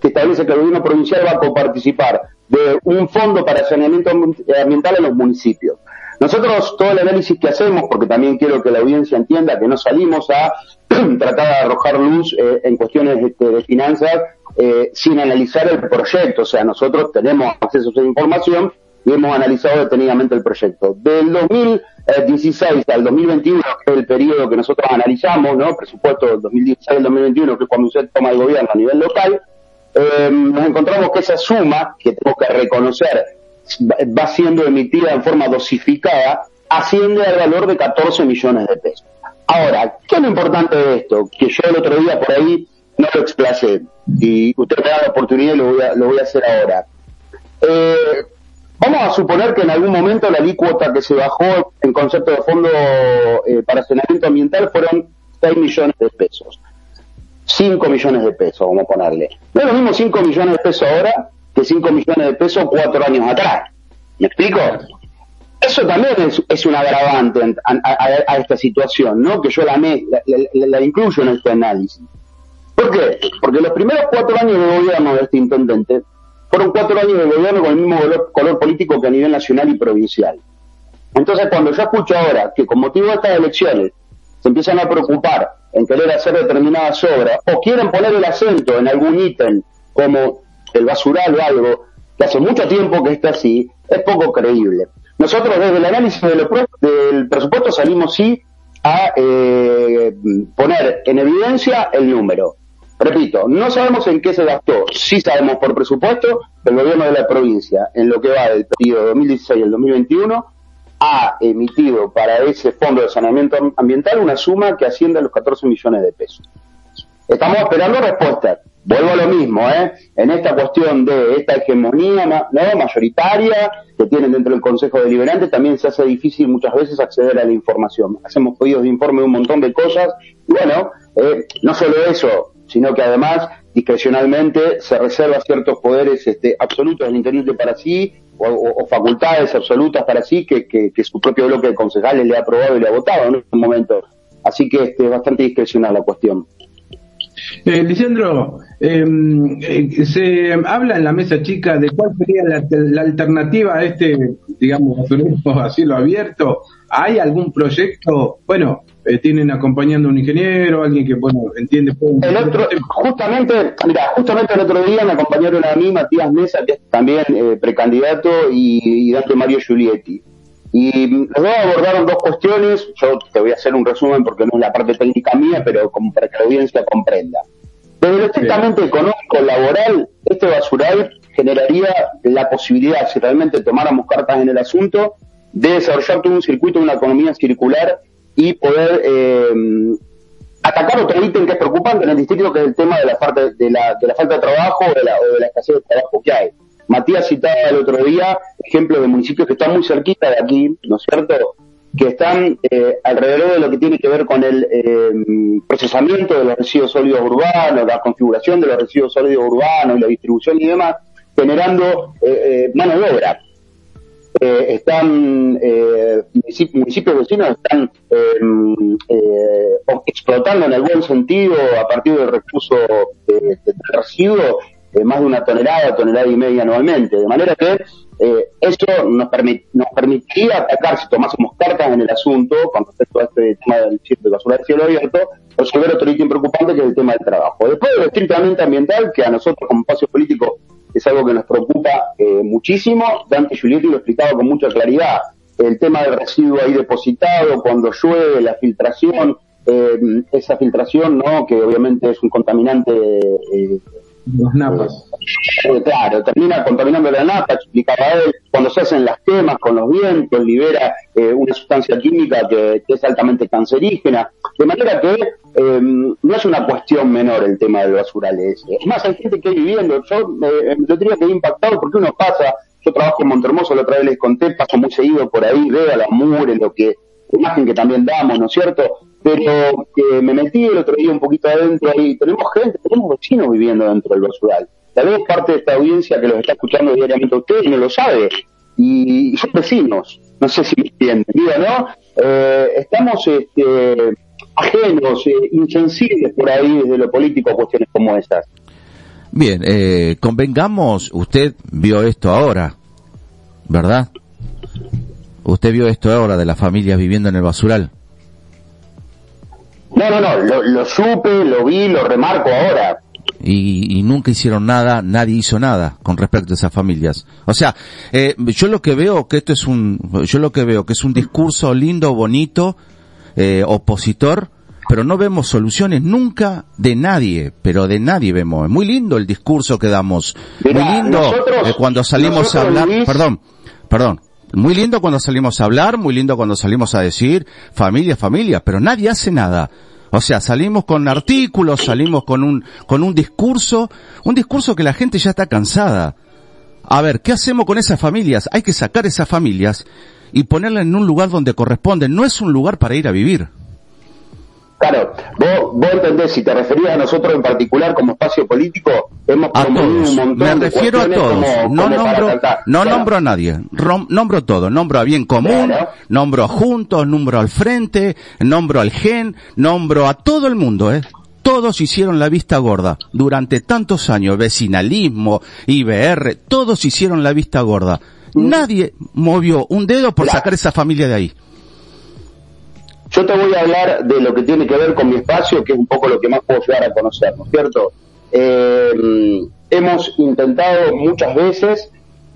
que establece que el gobierno provincial va a coparticipar de un fondo para saneamiento ambiental en los municipios. Nosotros todo el análisis que hacemos, porque también quiero que la audiencia entienda que no salimos a [CLEARS THROAT] tratar de arrojar luz eh, en cuestiones este, de finanzas eh, sin analizar el proyecto, o sea, nosotros tenemos acceso a esa información y hemos analizado detenidamente el proyecto. Del 2016 al 2021, que es el periodo que nosotros analizamos, ¿no? Presupuesto del 2016 al 2021, que es cuando usted toma el gobierno a nivel local, eh, nos encontramos que esa suma, que tengo que reconocer, va siendo emitida en forma dosificada, asciende al valor de 14 millones de pesos. Ahora, ¿qué es lo importante de esto? Que yo el otro día por ahí no lo explacé y usted me da la oportunidad y lo voy a, lo voy a hacer ahora. Eh, vamos a suponer que en algún momento la alícuota que se bajó en concepto de fondo eh, para saneamiento ambiental fueron 6 millones de pesos. 5 millones de pesos, vamos a ponerle. No es lo mismo 5 millones de pesos ahora que 5 millones de pesos cuatro años atrás. ¿Me explico? Eso también es, un agravante a, esta situación, ¿no? Que yo la, la, incluyo en este análisis. ¿Por qué? Porque los primeros cuatro años de gobierno de este intendente fueron cuatro años de gobierno con el mismo color, político que a nivel nacional y provincial. Entonces, cuando yo escucho ahora que con motivo de estas elecciones se empiezan a preocupar en querer hacer determinadas obras o quieren poner el acento en algún ítem como el basural o algo, que hace mucho tiempo que está así, es poco creíble. Nosotros desde el análisis del presupuesto salimos sí a eh, poner en evidencia el número. Repito, no sabemos en qué se gastó, sí sabemos por presupuesto el gobierno de la provincia, en lo que va del periodo 2016 al 2021, ha emitido para ese fondo de saneamiento ambiental una suma que asciende a los 14 millones de pesos. Estamos esperando respuestas. Vuelvo a lo mismo, ¿eh? En esta cuestión de esta hegemonía ¿no? mayoritaria que tienen dentro del Consejo Deliberante, también se hace difícil muchas veces acceder a la información. Hacemos pedidos de informe de un montón de cosas. Y bueno, eh, no solo eso, sino que además discrecionalmente se reserva ciertos poderes este, absolutos del intendente para sí o, facultades absolutas para sí que, su propio bloque de concejales le ha aprobado y le ha votado en un momento. Así que este, es bastante discrecional la cuestión. Eh, Lisandro, eh, se habla en la mesa chica de cuál sería la, alternativa a este, digamos, lo abierto. ¿Hay algún proyecto? Bueno, eh, tienen acompañando un ingeniero, alguien que, bueno, entiende. El otro, justamente, mira, justamente el otro día me acompañaron a mí Matías Mesa, que es también eh, precandidato, y, y Dante Mario Giulietti. Y los dos abordaron dos cuestiones, yo te voy a hacer un resumen porque no es la parte técnica mía, pero como para que la audiencia comprenda. Desde lo estrictamente económico, laboral, este basural generaría la posibilidad, si realmente tomáramos cartas en el asunto, de desarrollar todo un circuito de una economía circular y poder eh, atacar otro ítem que es preocupante en el distrito, que es el tema de la, parte, de la, de la falta de trabajo o de la, o de la escasez de trabajo que hay. Matías citaba el otro día ejemplos de municipios que están muy cerquita de aquí, ¿no es cierto? Que están eh, alrededor de lo que tiene que ver con el eh, procesamiento de los residuos sólidos urbanos, la configuración de los residuos sólidos urbanos la distribución y demás, generando eh, mano de obra. están municipios vecinos están explotando en el buen sentido a partir del recurso de, residuos más de una tonelada, tonelada y media anualmente. De manera que eh, eso nos, nos permitiría atacar, si tomásemos cartas en el asunto, con respecto a este tema del de basura de cielo abierto, resolver otro ítem preocupante que es el tema del trabajo. Después de lo estrictamente ambiental, que a nosotros como espacio político es algo que nos preocupa eh, muchísimo. Dante Giulietti lo explicaba con mucha claridad. El tema del residuo ahí depositado, cuando llueve, la filtración, eh, esa filtración, ¿no? que obviamente es un contaminante eh, los napas. Eh, claro, termina contaminando la napa, explicaba él, cuando se hacen las quemas con los vientos, libera eh, una sustancia química que, que, es altamente cancerígena, de manera que eh, no es una cuestión menor el tema del basural ese. Es más, hay gente que viviendo, yo eh, lo tenía que impactado porque uno pasa, yo trabajo en Montermoso, la otra vez les conté, paso muy seguido por ahí, veo a las mures, lo que, la imagen que también damos, ¿no es cierto? Pero eh, me metí el otro día un poquito adentro y tenemos gente, tenemos vecinos viviendo dentro del basural. Tal vez parte de esta audiencia que los está escuchando diariamente a ustedes no lo sabe. Y, son vecinos, no sé si me entienden, ¿no? Eh, estamos este, ajenos, eh, insensibles por ahí desde lo político a cuestiones como estas. Bien, eh, convengamos, usted vio esto ahora, ¿verdad? Usted vio esto ahora de las familias viviendo en el basural. No, no, no, lo, lo supe, lo vi, lo remarco ahora. Y, y, nunca hicieron nada, nadie hizo nada con respecto a esas familias. O sea, eh, yo lo que veo que esto es un, yo lo que veo que es un discurso lindo, bonito, eh, opositor, pero no vemos soluciones nunca de nadie, pero de nadie vemos. Es muy lindo el discurso que damos. Muy lindo nosotros, eh, cuando salimos a hablar, Luis, perdón, perdón. Muy lindo cuando salimos a hablar, muy lindo cuando salimos a decir familia, familia, pero nadie hace nada. O sea, salimos con artículos, salimos con un, con un discurso, un discurso que la gente ya está cansada. A ver, ¿qué hacemos con esas familias? Hay que sacar esas familias y ponerlas en un lugar donde corresponden. No es un lugar para ir a vivir. Claro, vos, vos entendés, si te referías a nosotros en particular como espacio político, hemos A todos. un montón Me de refiero a todos. como- no como nombro, no Claro. nombro a nadie. Rom- nombro todo. Nombro a Bien Común, Claro. nombro a Juntos, nombro al Frente, nombro al GEN, nombro a todo el mundo, eh. Todos hicieron la vista gorda durante tantos años, vecinalismo, IBR, todos hicieron la vista gorda. Nadie movió un dedo por Claro. sacar esa familia de ahí. Yo te voy a hablar de lo que tiene que ver con mi espacio, que es un poco lo que más puedo llegar a conocer, ¿no es cierto? Eh, hemos intentado muchas veces,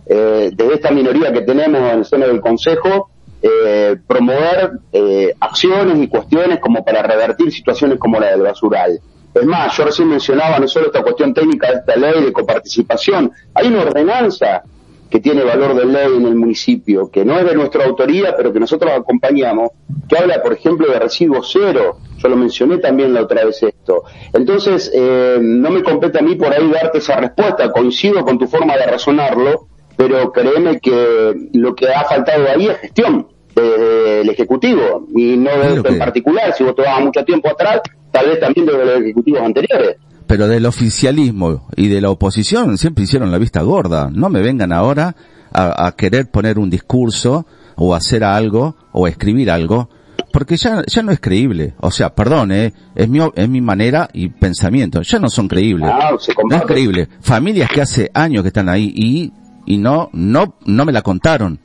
eh, desde esta minoría que tenemos en el seno del Consejo, eh, promover eh, acciones y cuestiones como para revertir situaciones como la del basural. Es más, yo recién mencionaba no solo esta cuestión técnica de esta ley de coparticipación, hay una ordenanza que tiene valor de ley en el municipio, que no es de nuestra autoría, pero que nosotros acompañamos, que habla, por ejemplo, de residuo cero. Yo lo mencioné también la otra vez esto. Entonces, eh, no me compete a mí por ahí darte esa respuesta. Coincido con tu forma de razonarlo, pero créeme que lo que ha faltado ahí es gestión del Ejecutivo, y no de Es lo esto en que- particular. Si vos te vas mucho tiempo atrás, tal vez también de los ejecutivos anteriores. Pero del oficialismo y de la oposición siempre hicieron la vista gorda. No me vengan ahora a, a querer poner un discurso o hacer algo o escribir algo porque ya, ya no es creíble. O sea, perdón, eh, es mi, es mi manera y pensamiento. Ya no son creíbles. Ah, No es creíble. Familias que hace años que están ahí y, y no, no, no me la contaron.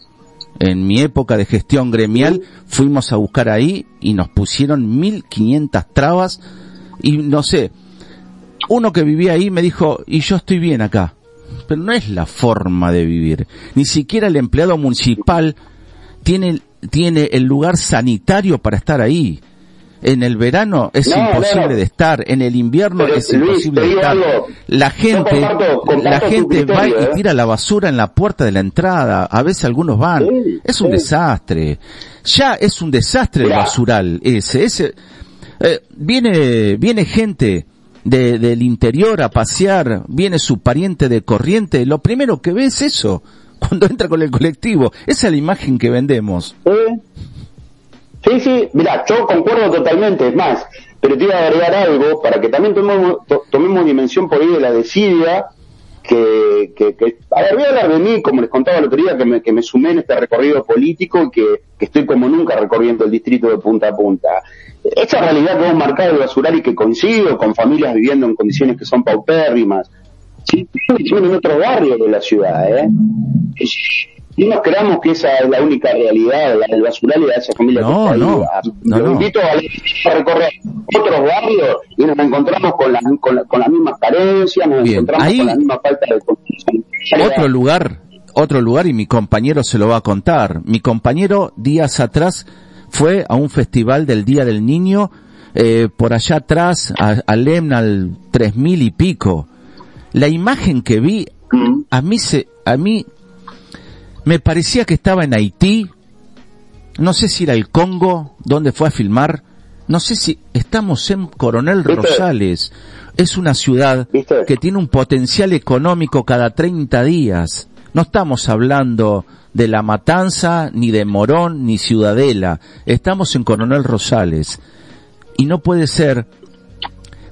En mi época de gestión gremial fuimos a buscar ahí y nos pusieron 1500 trabas y no sé, uno que vivía ahí me dijo, y yo estoy bien acá. Pero no es la forma de vivir. Ni siquiera el empleado municipal tiene, tiene el lugar sanitario para estar ahí. En el verano es No, imposible no, de estar, en el invierno Pero, es Luis, imposible de estar. algo. La gente, comparto- comparto la gente va y ¿eh? tira la basura en la puerta de la entrada. A veces algunos van. Sí, es un sí. desastre. Ya es un desastre el basural ese. ese eh, viene, viene gente de, del interior a pasear, viene su pariente de corriente, lo primero que ve es eso, [LAUGHS] cuando entra con el colectivo. Esa es la imagen que vendemos. ¿Eh? Sí, sí, mira, yo concuerdo totalmente, es más, pero te iba a agregar algo para que también tomemos, to- tomemos dimensión por ahí de la desidia, que, que, que- a ver, voy a hablar de mí, como les contaba el otro día, que me, que me sumé en este recorrido político y que, que estoy como nunca recorriendo el distrito de punta a punta. Esa realidad que hemos marcado el basural y que coincido con familias viviendo en condiciones que son paupérrimas, sí, condiciones en otros barrios de la ciudad, ¿eh? Y no creamos que esa es la única realidad, la del basural y de esa familia No, que no, A- no, Los no. invito a, a recorrer otros barrios y nos encontramos con, las con, la- con las mismas carencias, nos Bien, encontramos ahí- con la misma falta de Otro lugar, otro lugar y mi compañero se lo va a contar. Mi compañero días atrás fue a un festival del Día del Niño, eh, por allá atrás, al tres mil y pico. La imagen que vi, a mí se, a mí me parecía que estaba en Haití, no sé si era el Congo, donde fue a filmar, no sé si estamos en Coronel Rosales, es una ciudad que tiene un potencial económico cada 30 días. No estamos hablando de La Matanza, ni de Morón, ni Ciudadela. Estamos en Coronel Rosales. Y no puede ser,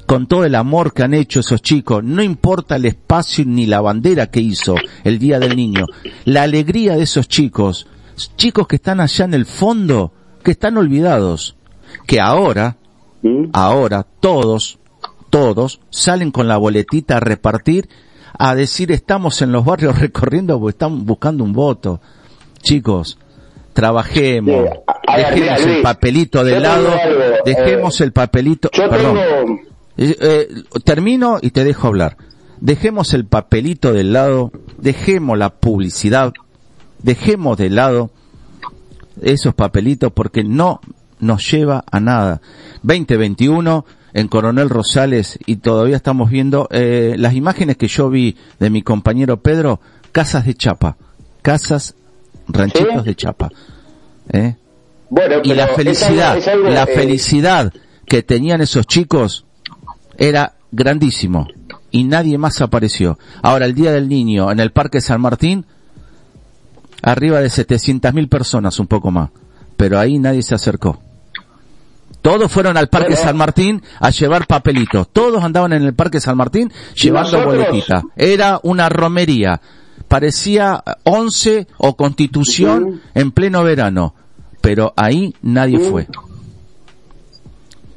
con todo el amor que han hecho esos chicos, no importa el espacio ni la bandera que hizo el Día del Niño, la alegría de esos chicos, chicos que están allá en el fondo, que están olvidados, que ahora, ahora todos, todos salen con la boletita a repartir, a decir estamos en los barrios [LAUGHS] recorriendo están buscando un voto. Chicos, trabajemos, dejemos el papelito de lado, dejemos el papelito, perdón, eh, termino y te dejo hablar. Dejemos el papelito del lado, dejemos la publicidad, dejemos de lado esos papelitos porque no nos lleva a nada. 2021 en Coronel Rosales y todavía estamos viendo eh, las imágenes que yo vi de mi compañero Pedro, casas de chapa, casas, ranchitos de chapa. ¿eh? Bueno, y la es felicidad, algo- es algo, la eh, felicidad que tenían esos chicos era grandísimo y nadie más apareció. Ahora el Día del Niño en el Parque San Martín, arriba de 700.000 personas, un poco más, pero ahí nadie se acercó. Todos fueron al Parque San Martín a llevar papelitos. Todos andaban en el Parque San Martín llevando nosotros? boletita. Era una romería. Parecía 11 o Constitución en pleno verano. Pero ahí nadie fue.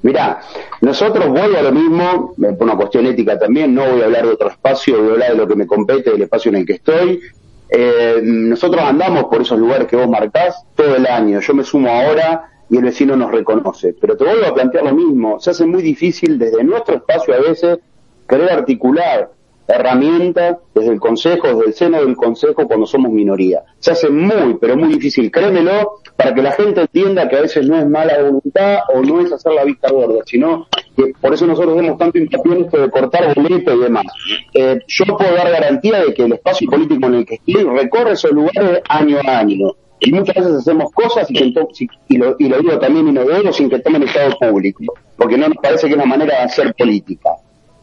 Mirá, nosotros vuelvo a lo mismo, eh, por una cuestión ética también, no voy a hablar de otro espacio, voy a hablar de lo que me compete, del espacio en el que estoy. Eh, nosotros andamos por esos lugares que vos marcás todo el año. Yo me sumo ahora y el vecino nos reconoce. Pero te vuelvo a plantear lo mismo. Se hace muy difícil desde nuestro espacio a veces querer articular herramientas desde el Consejo, desde el seno del Consejo cuando somos minoría. Se hace muy, pero muy difícil, créemelo, para que la gente entienda que a veces no es mala voluntad o no es hacer la vista gorda, sino que por eso nosotros vemos tanto hincapié en esto de cortar boletos y demás. Eh, yo puedo dar garantía de que el espacio político en el que estoy recorre esos lugares año a año. Y muchas veces hacemos cosas y, que y, lo, y lo digo también y digo sin que tomen estado público, porque no nos parece que es una manera de hacer política.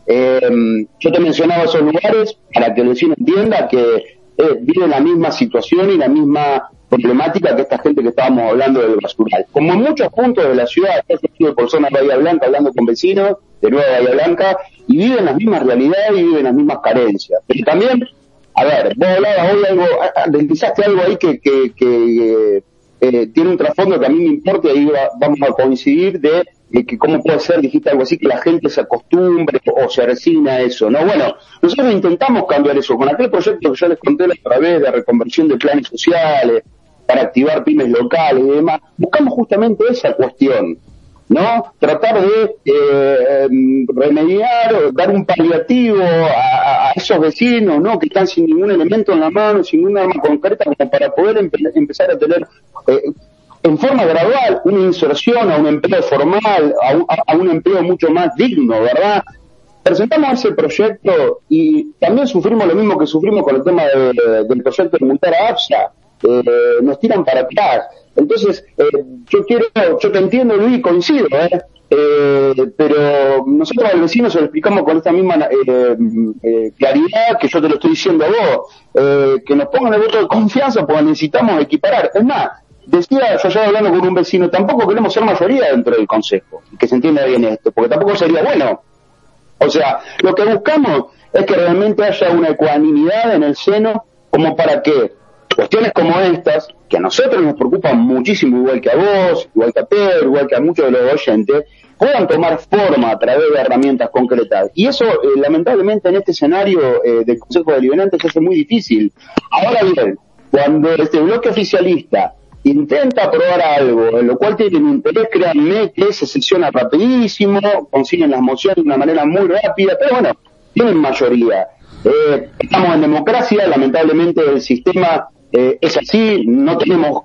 Eh, yo te mencionaba esos lugares para que el vecino entienda que eh, vive la misma situación y la misma problemática que esta gente que estábamos hablando del basural. Como en muchos puntos de la ciudad, yo por zona de Bahía Blanca hablando con vecinos de Nueva Bahía Blanca y viven las mismas realidades y viven las mismas carencias. Pero también, a ver, vos hablabas hoy algo, ah, ah, deslizaste algo ahí que, que, que eh, tiene un trasfondo que a mí me importa y ahí va- vamos a coincidir de, de que cómo puede ser, dijiste algo así, que la gente se acostumbre o se resigna a eso, ¿no? Bueno, nosotros intentamos cambiar eso con aquel proyecto que yo les conté la otra vez de reconversión de planes sociales, para activar pymes locales y demás, buscamos justamente esa cuestión, ¿no? Tratar de eh, em, remediar dar un paliativo a, esos vecinos, ¿no? Que están sin ningún elemento en la mano, sin un arma concreta como para poder empe- empezar a tener eh, en forma gradual una inserción a un empleo formal, a un, a- un empleo mucho más digno, ¿verdad? Presentamos ese proyecto y también sufrimos lo mismo que sufrimos con el tema de- del proyecto de multar a APSA. Eh, nos tiran para atrás. Entonces, eh, yo quiero, yo te entiendo, Luis, coincido, ¿eh? Eh, pero nosotros al vecino se lo explicamos con esta misma eh, eh, claridad que yo te lo estoy diciendo a vos, eh, que nos pongan el voto de confianza porque necesitamos equiparar. Es más, decía yo ya hablando con un vecino, tampoco queremos ser mayoría dentro del Consejo, que se entienda bien esto, porque tampoco sería bueno. O sea, lo que buscamos es que realmente haya una ecuanimidad en el seno como para que cuestiones como estas, que a nosotros nos preocupan muchísimo, igual que a vos, igual que a Pedro, igual que a muchos de los oyentes, puedan tomar forma a través de herramientas concretas. Y eso, eh, lamentablemente, en este escenario eh, del Consejo Deliberante se hace muy difícil. Ahora bien, cuando este bloque oficialista intenta aprobar algo, en lo cual tienen interés, créanme que se secciona rapidísimo, consiguen las mociones de una manera muy rápida, pero bueno, tienen mayoría. Eh, estamos en democracia, lamentablemente el sistema eh, es así, no tenemos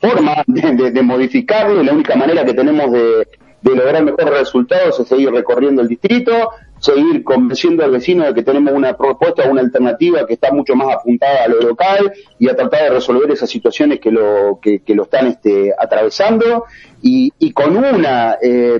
forma de, de, modificarlo y la única manera que tenemos de, de lograr mejores resultados es seguir recorriendo el distrito, seguir convenciendo al vecino de que tenemos una propuesta, una alternativa que está mucho más apuntada a lo local y a tratar de resolver esas situaciones que lo, que, lo están este, atravesando y, y con una eh,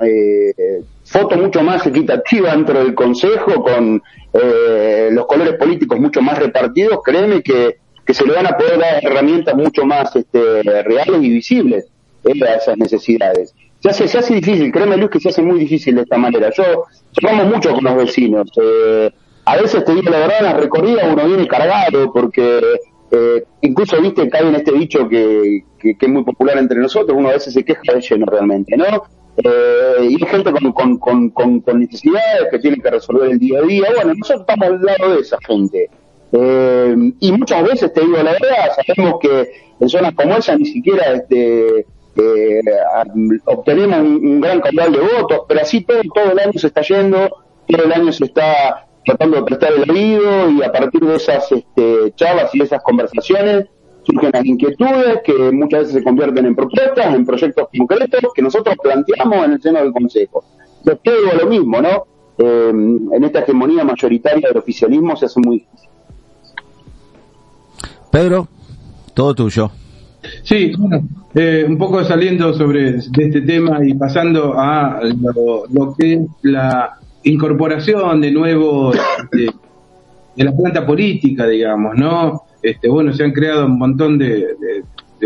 eh, foto mucho más equitativa dentro del Consejo, con eh, los colores políticos mucho más repartidos, créeme que, que se le van a poder dar herramientas mucho más este, reales y visibles a esas necesidades. Se hace, se hace difícil, créeme Luis que se hace muy difícil de esta manera. Yo vamos mucho con los vecinos. Eh, a veces te digo la verdad, en la recorrida uno viene cargado porque eh, incluso viste que hay en este dicho que, que, es muy popular entre nosotros, uno a veces se queja de lleno realmente, ¿no? Eh, y hay gente con, con, con, con, necesidades que tienen que resolver el día a día. Bueno, nosotros estamos al lado de esa gente. Eh, y muchas veces, te digo la verdad, sabemos que en zonas como esa ni siquiera este, eh, obtenemos un, gran caudal de votos, pero así todo, el año se está yendo, todo el año se está tratando de prestar el oído y a partir de esas este, charlas y esas conversaciones surgen las inquietudes que muchas veces se convierten en propuestas, en proyectos concretos que nosotros planteamos en el seno del Consejo. Después digo lo mismo, ¿no? Eh, en esta hegemonía mayoritaria del oficialismo se hace muy difícil. Pedro, todo tuyo. Sí, bueno, eh, un poco saliendo sobre de este tema y pasando a lo, que es la incorporación de nuevos de, la planta política, digamos, ¿no? Este, bueno, se han creado un montón de,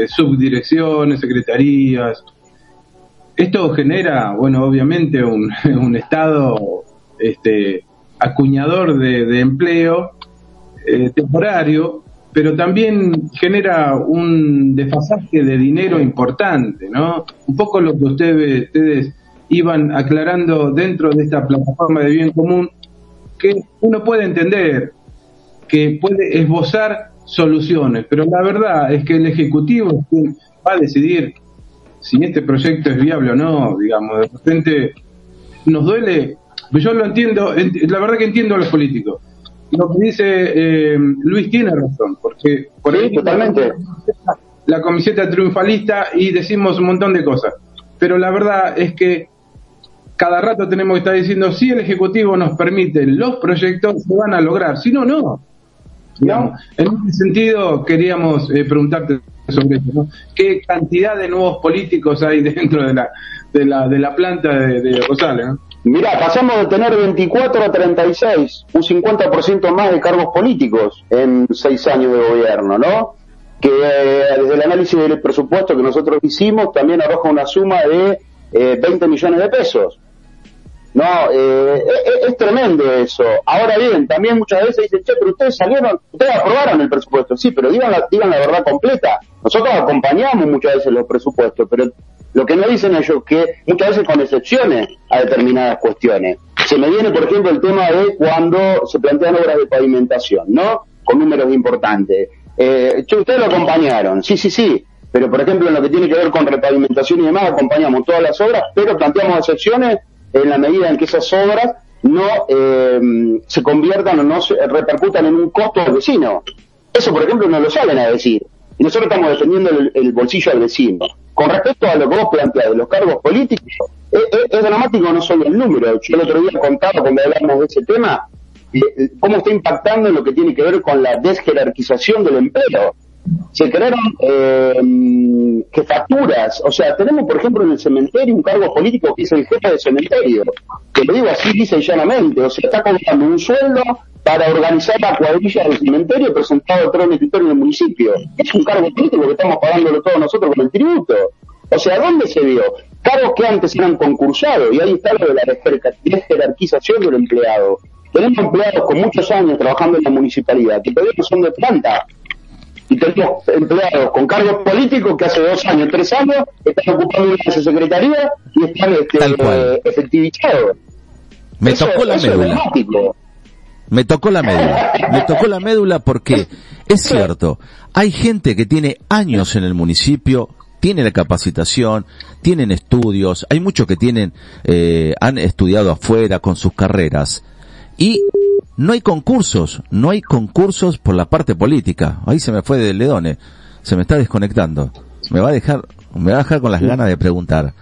subdirecciones, secretarías. Esto genera, bueno, obviamente un, [LAUGHS] un estado este, acuñador de, empleo eh, temporario pero también genera un desfasaje de dinero importante, ¿no? Un poco lo que ustedes, ustedes iban aclarando dentro de esta plataforma de bien común, que uno puede entender que puede esbozar soluciones, pero la verdad es que el Ejecutivo va a decidir si este proyecto es viable o no, digamos, de repente nos duele, yo lo entiendo, la verdad que entiendo a los políticos, lo que dice eh, Luis tiene razón, porque por ahí totalmente la camiseta triunfalista y decimos un montón de cosas. Pero la verdad es que cada rato tenemos que estar diciendo si el Ejecutivo nos permite los proyectos, se van a lograr, si no, no. ¿No? En ese sentido, queríamos eh, preguntarte sobre eso, ¿no? ¿Qué cantidad de nuevos políticos hay dentro de la, de la, de la planta de, de Rosales? ¿no? Mirá, pasamos de tener 24 a 36, un 50% más de cargos políticos en seis años de gobierno, ¿no? Que eh, desde el análisis del presupuesto que nosotros hicimos también arroja una suma de 20 eh, millones de pesos. No, eh, es, tremendo eso. Ahora bien, también muchas veces dicen, che, pero ustedes salieron, ustedes aprobaron el presupuesto. Sí, pero digan la, digan la verdad completa. Nosotros acompañamos muchas veces los presupuestos, pero lo que no dicen ellos que muchas veces con excepciones a determinadas cuestiones. Se me viene, por ejemplo, el tema de cuando se plantean obras de pavimentación, ¿no? Con números importantes. Eh, ustedes lo acompañaron, sí, sí, sí, pero por ejemplo en lo que tiene que ver con repavimentación y demás, acompañamos todas las obras, pero planteamos excepciones en la medida en que esas obras no eh, se conviertan o no se repercutan en un costo al vecino. Eso, por ejemplo, no lo salen a decir. Nosotros estamos defendiendo el, bolsillo del vecino. Con respecto a lo que vos planteás de los cargos políticos, es, dramático no solo el número. Yo el otro día contaba cuando hablamos de ese tema, eh, cómo está impactando lo que tiene que ver con la desjerarquización del empleo. Se crearon eh, jefaturas, o sea, tenemos por ejemplo en el cementerio un cargo político que es el jefe de cementerio, que lo digo así dice llanamente, o sea, está cobrando un sueldo para organizar la cuadrilla del cementerio presentado el escritorio en el municipio. Es un cargo político que estamos pagándolo todos nosotros con el tributo. O sea, ¿dónde se vio? Cargos que antes eran concursados, y ahí está lo de la desjerarquización del empleado. Tenemos empleados con muchos años trabajando en la municipalidad, que todavía no son de planta. Y tenemos empleados con cargos políticos que hace dos años, tres años, están ocupando una secretaría y están este, efectivizados. Me tocó la médula. Me tocó la médula. Me tocó la médula porque es cierto, hay gente que tiene años en el municipio, tiene la capacitación, tienen estudios, hay muchos que tienen, eh, han estudiado afuera con sus carreras y no hay concursos, no hay concursos por la parte política. Ahí se me fue de Ledone, se me está desconectando. Me va a dejar, me va a dejar con las ganas de preguntar.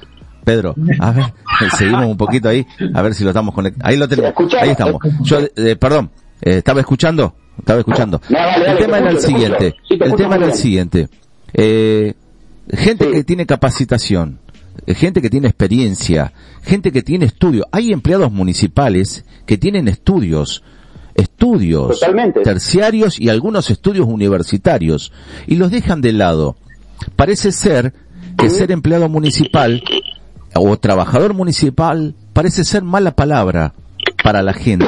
Pedro, a ver, [LAUGHS] seguimos un poquito ahí, a ver si lo estamos conectando. Ahí lo tenemos, ahí estamos. Yo, eh, perdón, eh, ¿estaba escuchando? Estaba escuchando. el tema era el siguiente, el tema era el siguiente. Eh, gente que tiene capacitación, eh, gente que tiene experiencia, gente que tiene estudio. Hay empleados municipales que tienen estudios, estudios terciarios y algunos estudios universitarios y los dejan de lado. Parece ser que ser empleado municipal o trabajador municipal parece ser mala palabra para la gente.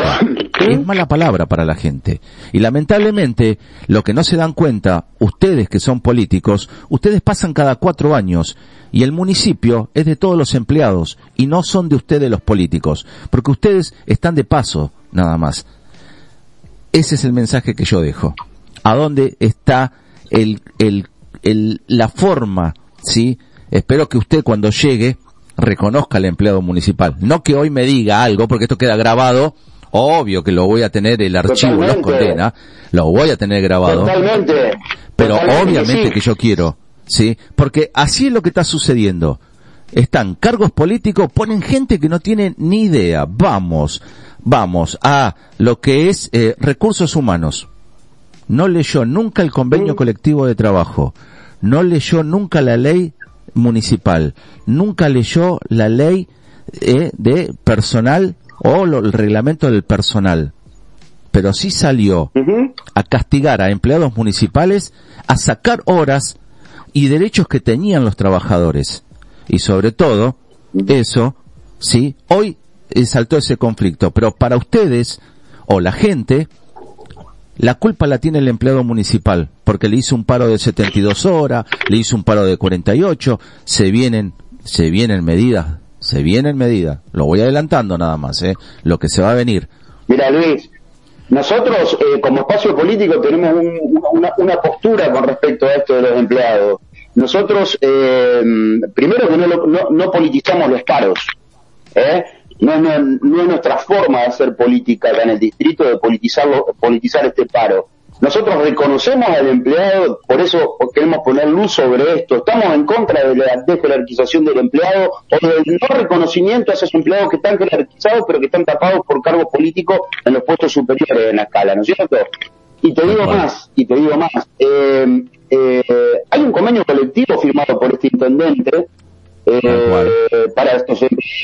Es mala palabra para la gente. Y lamentablemente, lo que no se dan cuenta, ustedes que son políticos, ustedes pasan cada cuatro años y el municipio es de todos los empleados y no son de ustedes los políticos, porque ustedes están de paso, nada más. Ese es el mensaje que yo dejo. ¿A dónde está el, el, el, la forma, sí? Espero que usted cuando llegue reconozca al empleado municipal. No que hoy me diga algo, porque esto queda grabado. Obvio que lo voy a tener, el archivo los condena, lo voy a tener grabado. Totalmente. Pero obviamente que yo quiero, ¿sí? Porque así es lo que está sucediendo. Están cargos políticos, ponen gente que no tiene ni idea. Vamos, vamos a lo que es eh, recursos humanos. No leyó nunca el convenio mm. colectivo de trabajo. No leyó nunca la ley municipal. Nunca leyó la ley eh, de personal o el reglamento del personal. Pero sí salió a castigar a empleados municipales, a sacar horas y derechos que tenían los trabajadores. Y sobre todo, eso, sí, hoy saltó ese conflicto. Pero para ustedes, o la gente, la culpa la tiene el empleado municipal, porque le hizo un paro de 72 horas, le hizo un paro de 48, se vienen, se vienen medidas, se vienen medidas. Lo voy adelantando nada más, ¿eh? Lo que se va a venir. Mira Luis, nosotros eh, como espacio político tenemos una, postura con respecto a esto de los empleados. Nosotros, eh, primero que no, no, no politizamos los paros, ¿eh? No, no, no es nuestra forma de hacer política acá en el distrito de politizarlo, politizar este paro. Nosotros reconocemos al empleado, por eso queremos poner luz sobre esto. Estamos en contra de la desjerarquización del empleado o del no reconocimiento a esos empleados que están jerarquizados pero que están tapados por cargos políticos en los puestos superiores en la escala, ¿no es cierto? Y te digo más, y te digo más. Eh, eh, hay un convenio colectivo firmado por este intendente eh, para estos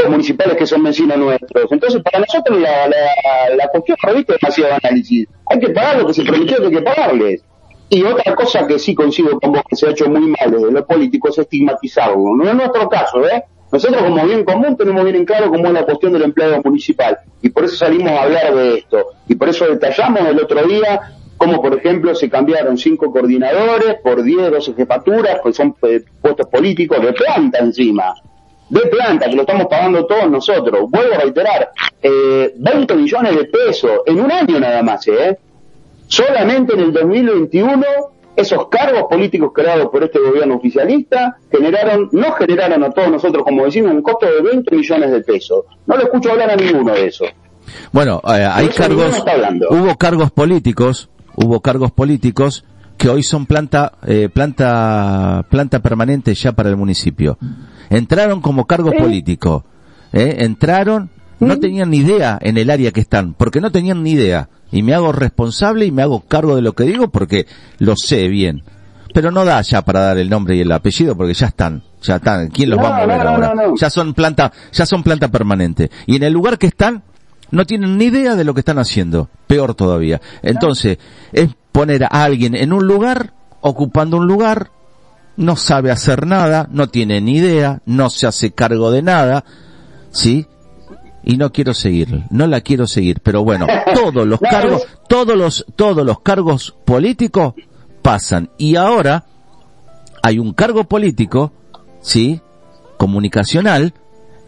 municipales que son vecinos nuestros. Entonces, para nosotros la, la, la cuestión reviste demasiado análisis. Hay que pagar lo que se prometió que hay que pagarles. Y otra cosa que sí coincido con vos que se ha hecho muy mal desde los políticos es estigmatizarlo. No es nuestro caso, ¿eh? Nosotros como bien común tenemos bien en claro cómo es la cuestión del empleo municipal y por eso salimos a hablar de esto y por eso detallamos el otro día como por ejemplo se cambiaron cinco coordinadores por 10, 12 jefaturas, que son eh, puestos políticos de planta encima, de planta, que lo estamos pagando todos nosotros. Vuelvo a reiterar, eh, 20 millones de pesos en un año nada más, ¿eh? Solamente en el 2021 esos cargos políticos creados por este gobierno oficialista generaron, no generaron a todos nosotros, como decimos, un costo de 20 millones de pesos. No lo escucho hablar a ninguno de eso. Bueno, eh, hay cargos, hubo cargos políticos hubo cargos políticos que hoy son planta, eh, planta, planta permanente ya para el municipio. Entraron como cargo político, ¿eh? entraron, no tenían ni idea en el área que están, porque no tenían ni idea. Y me hago responsable y me hago cargo de lo que digo porque lo sé bien. Pero no da ya para dar el nombre y el apellido porque ya están, ya están. ¿Quién los va a mover ahora? Ya son planta, ya son planta permanente. Y en el lugar que están, no tienen ni idea de lo que están haciendo. Peor todavía. Entonces, es poner a alguien en un lugar, ocupando un lugar, no sabe hacer nada, no tiene ni idea, no se hace cargo de nada, ¿sí? Y no quiero seguir, no la quiero seguir, pero bueno, [LAUGHS] todos los cargos, todos los, todos los cargos políticos pasan. Y ahora hay un cargo político, ¿sí? Comunicacional,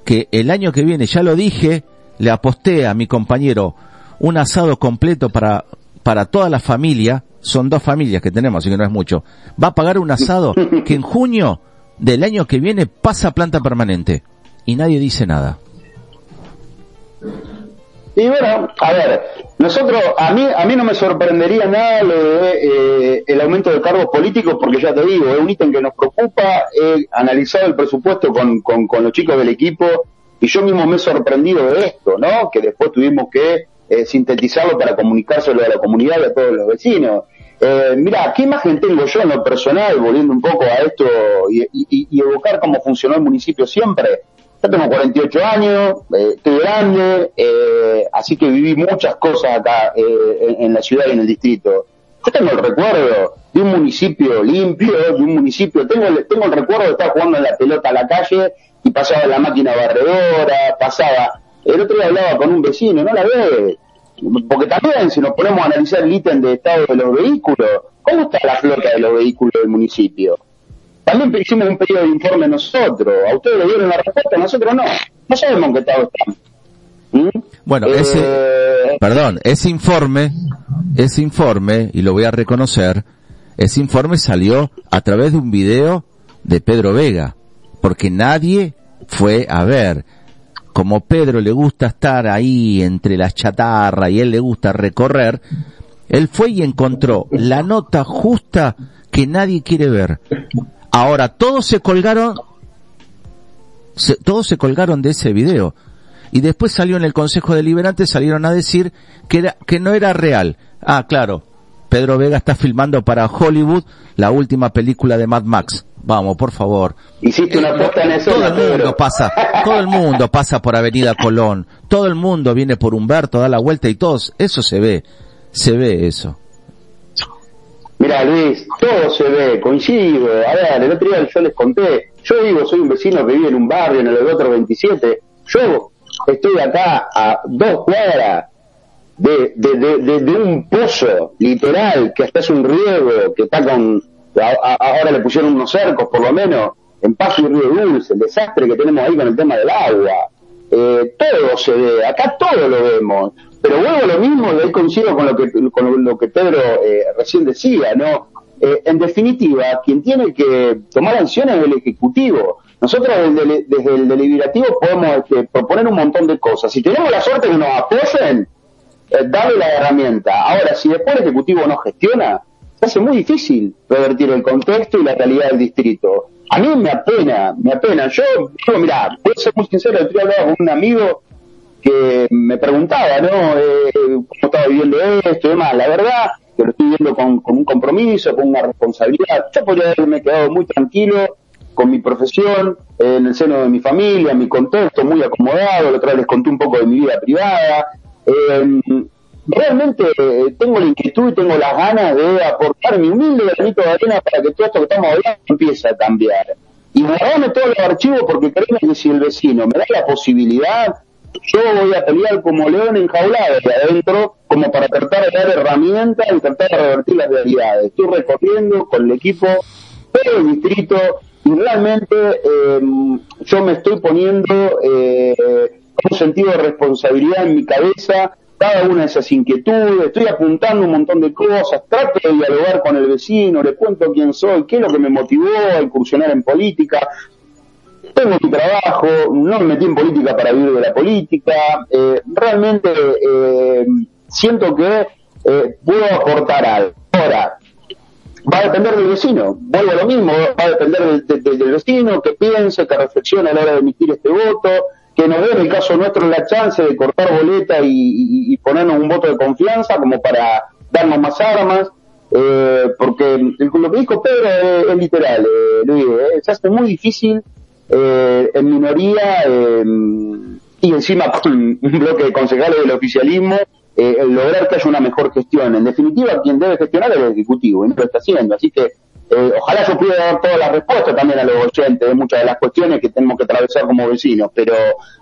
que el año que viene, ya lo dije, le aposté a mi compañero un asado completo para, para toda la familia, son dos familias que tenemos, así que no es mucho, va a pagar un asado [LAUGHS] que en junio del año que viene pasa a planta permanente y nadie dice nada. Y bueno, a ver, nosotros, a mí, a mí no me sorprendería nada lo de eh, el aumento de cargos políticos, porque ya te digo, es un ítem que nos preocupa. He analizado el presupuesto con, con, con los chicos del equipo y yo mismo me he sorprendido de esto, ¿no? Que después tuvimos que eh, sintetizarlo para comunicárselo a la comunidad y a todos los vecinos. Eh, mira, ¿qué imagen tengo yo en lo personal, volviendo un poco a esto y, y- evocar cómo funcionó el municipio siempre? Yo tengo 48 años, eh, estoy grande, eh, así que viví muchas cosas acá eh, en, en la ciudad y en el distrito. Yo tengo el recuerdo de un municipio limpio, de un municipio, tengo el, tengo el recuerdo de estar jugando en la pelota a la calle y pasaba la máquina barredora, pasaba. El otro día hablaba con un vecino, no la ve. Porque también, si nos ponemos a analizar el ítem de estado de los vehículos, ¿cómo está la flota de los vehículos del municipio? También hicimos un pedido de informe nosotros. A ustedes le dieron la respuesta, nosotros no. No sabemos en qué estado están. ¿Mm? Bueno, Eh, ese, perdón, ese informe, ese informe, y lo voy a reconocer, ese informe salió a través de un video de Pedro Vega, porque nadie fue a ver. Como Pedro le gusta estar ahí entre las chatarras y él le gusta recorrer, él fue y encontró la nota justa que nadie quiere ver. Ahora, todos se colgaron, se- todos se colgaron de ese video. Y después salió en el Consejo Deliberante, salieron a decir que, era, que no era real. Ah, claro. Pedro Vega está filmando para Hollywood la última película de Mad Max. Vamos, por favor. Hiciste una puesta en escena, Todo el mundo pasa, todo el mundo [LAUGHS] pasa por Avenida Colón. Todo el mundo viene por Humberto, da la vuelta y todos, eso se ve. Se ve eso. Mira, Luis, todo se ve, coincido. A ver, el otro día yo les conté, yo digo, soy un vecino que vive en un barrio, en el otro 27. Yo estoy acá a dos cuadras de, de, de, de- de un pozo, literal, que hasta es un riego, que está con, ahora le pusieron unos cercos por lo menos, en Paso y Río Dulce, el desastre que tenemos ahí con el tema del agua. Eh, todo se ve, acá todo lo vemos. Pero vuelvo a lo mismo y ahí coincido con lo que, con lo que Pedro eh, recién decía, ¿no? Eh, en definitiva, quien tiene que tomar acciones es el Ejecutivo. Nosotros desde, el- Deliberativo podemos este, proponer un montón de cosas. Si tenemos la suerte que nos apoyen, eh, darle la herramienta. Ahora, si después el Ejecutivo no gestiona, hace muy difícil revertir el contexto y la realidad del distrito. A mí me apena, me apena. Yo, yo mira, voy a ser muy sincero, el otro hablaba con un amigo que me preguntaba, ¿no? Eh, ¿Cómo estaba viviendo esto y demás? La verdad, que lo estoy viendo con, un compromiso, con una responsabilidad. Yo podría haberme quedado muy tranquilo con mi profesión, eh, en el seno de mi familia, mi contexto, muy acomodado. La otra vez les conté un poco de mi vida privada. Eh, realmente eh, tengo la inquietud y tengo las ganas de aportar mi humilde granito de arena para que todo esto que estamos hablando empiece a cambiar. Y guardarme todos los archivos porque créeme que si el vecino me da la posibilidad, yo voy a pelear como león enjaulado de adentro como para tratar de dar herramientas y tratar de revertir las realidades. Estoy recorriendo con el equipo todo el distrito y realmente eh, yo me estoy poniendo eh, un sentido de responsabilidad en mi cabeza cada una de esas inquietudes, estoy apuntando un montón de cosas, trato de dialogar con el vecino, le cuento quién soy, qué es lo que me motivó a incursionar en política, tengo mi trabajo, no me metí en política para vivir de la política, eh, realmente eh, siento que eh, puedo aportar algo. Ahora, va a depender del vecino, vuelvo a lo mismo, va a depender del, del- vecino, que piense, que reflexione a la hora de emitir este voto, que nos dé en el caso nuestro la chance de cortar boleta y, ponernos un voto de confianza como para darnos más armas, eh, porque lo que dijo Pedro es, literal, eh, Luis, eh, se hace muy difícil eh, en minoría eh, y encima [LAUGHS] un bloque de concejales del oficialismo lograr que haya una mejor gestión. En definitiva, quien debe gestionar es el Ejecutivo y no lo está haciendo. Así que eh, ojalá yo pudiera dar todas las respuestas también a los oyentes de muchas de las cuestiones que tenemos que atravesar como vecinos, pero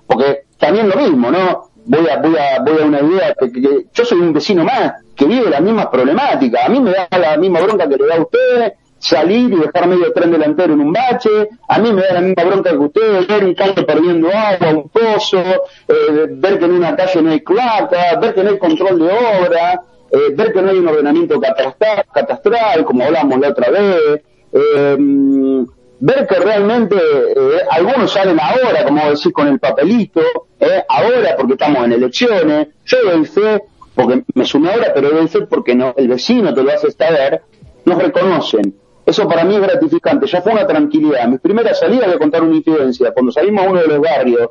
porque también lo mismo, ¿no? Voy a, voy a, voy a una idea que, que- yo soy un vecino más que vive las mismas problemáticas. A mí me da la misma bronca que le da a usted salir y dejar medio tren delantero en un bache. A mí me da la misma bronca que usted ver un calle perdiendo agua, un pozo, eh, ver que en una calle no hay cloaca, ver que no hay control de obra, eh, ver que no hay un ordenamiento catastral, catastral como hablamos la otra vez. eh, ver que realmente eh, algunos salen ahora, como decir, con el papelito, ¿eh? ahora porque estamos en elecciones, yo doy fe, porque me sumé ahora, pero doy fe porque no, el vecino te lo hace saber, nos reconocen. Eso para mí es gratificante, ya fue una tranquilidad. Mi primera salida, voy a contar una incidencia, cuando salimos a uno de los barrios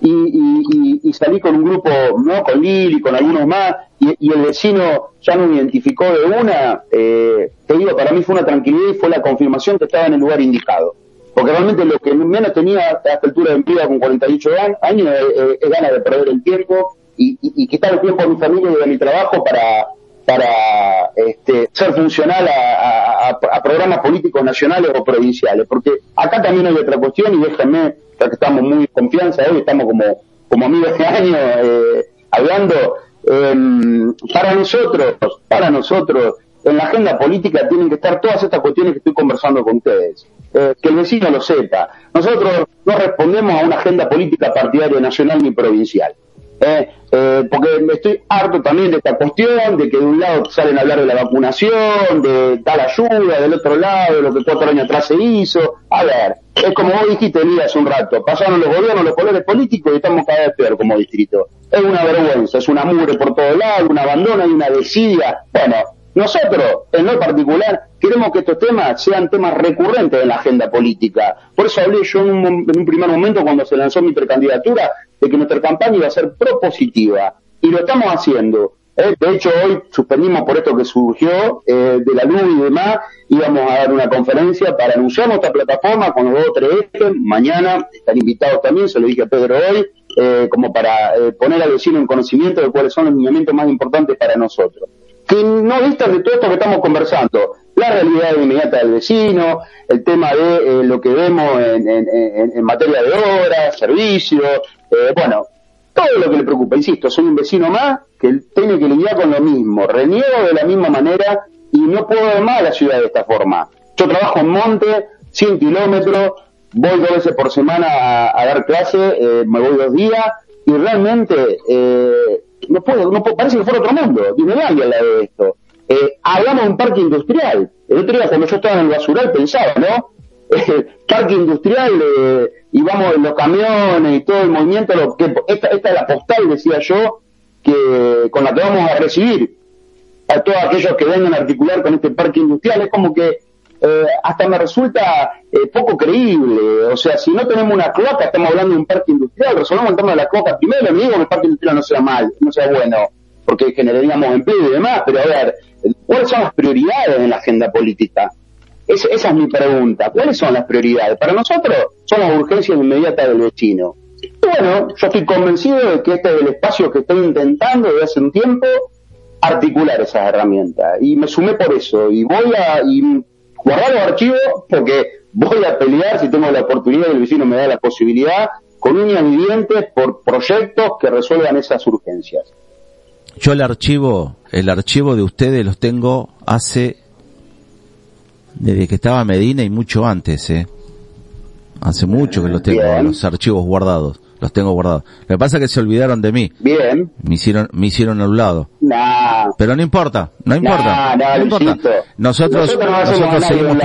y, y, y, salí con un grupo, ¿no? Con Lili, con algunos más, y, el vecino ya me identificó de una, eh, te digo, para mí fue una tranquilidad y fue la confirmación que estaba en el lugar indicado. Porque realmente lo que menos tenía a esta altura de vida con 48 años es, ganas de perder el tiempo y, y, quitar el tiempo a mi familia y a mi trabajo para, para este, ser funcional a, programas políticos nacionales o provinciales. Porque acá también hay otra cuestión y déjenme, ya que estamos muy confianza hoy, estamos como, como amigos de año eh, hablando, em, para nosotros, para nosotros, en la agenda política tienen que estar todas estas cuestiones que estoy conversando con ustedes. Eh, que el vecino lo sepa. Nosotros no respondemos a una agenda política partidaria nacional ni provincial. Eh, eh, porque estoy harto también de esta cuestión, de que de un lado salen a hablar de la vacunación, de tal ayuda, del otro lado, de lo que cuatro años atrás se hizo. A ver, es como vos dijiste, Elías, hace un rato, pasaron los gobiernos, los colores políticos y estamos cada vez peor como distrito. Es una vergüenza, es una mugre por todos lados, un abandono y una desidia. Bueno, nosotros, en lo particular, queremos que estos temas sean temas recurrentes en la agenda política. Por eso hablé yo en un, primer momento, cuando se lanzó mi precandidatura, de que nuestra campaña iba a ser propositiva. Y lo estamos haciendo. ¿eh? de hecho, hoy suspendimos por esto que surgió eh, de la luz y demás. Íbamos a dar una conferencia para anunciar nuestra plataforma con los dos tres ejes. Mañana están invitados también, se lo dije a Pedro hoy, eh, como para poner al vecino en conocimiento de cuáles son los lineamientos más importantes para nosotros que no vistas de todo esto que estamos conversando. La realidad inmediata del vecino, el tema de eh, lo que vemos en, en, materia de obras, servicios, eh, bueno, todo lo que le preocupa. Insisto, soy un vecino más que tiene que lidiar con lo mismo, reniego de la misma manera y no puedo ver más la ciudad de esta forma. Yo trabajo en monte, 100 kilómetros, voy dos veces por semana a, dar clase, eh, me voy dos días y realmente eh, no puedo, no puedo, parece que fuera otro mundo, Disneylandia lado de esto. Eh, hablamos de un parque industrial. El otro día cuando yo estaba en el basural pensaba, ¿no? [LAUGHS] parque industrial eh, y vamos en los camiones y todo el movimiento, lo que, esta, esta es la postal, decía yo, que con la que vamos a recibir a todos aquellos que vengan a articular con este parque industrial. Es como que eh, hasta me resulta eh, poco creíble. O sea, si no tenemos una cloaca, estamos hablando de un parque industrial, resolvemos el tema de la cloaca primero, me digo que el parque industrial no sea mal, no sea bueno, porque generaríamos empleo y demás, pero a ver, ¿cuáles son las prioridades en la agenda política? esa es mi pregunta. ¿Cuáles son las prioridades? Para nosotros son las urgencias inmediatas del vecino. Y bueno, yo estoy convencido de que este es el espacio que estoy intentando desde hace un tiempo articular esas herramientas. Y me sumé por eso. Y voy a, guardar los archivos porque voy a pelear si tengo la oportunidad y el vecino me da la posibilidad con uñas y dientes por proyectos que resuelvan esas urgencias. Yo el archivo, el archivo de ustedes los tengo hace desde que estaba Medina y mucho antes, eh. Hace mucho que los tengo los archivos guardados los tengo guardados. Lo que pasa es que se olvidaron de mí. Bien. Me hicieron, me hicieron a un lado. Pero no importa, no importa. no importa. Nosotros, nosotros, seguimos,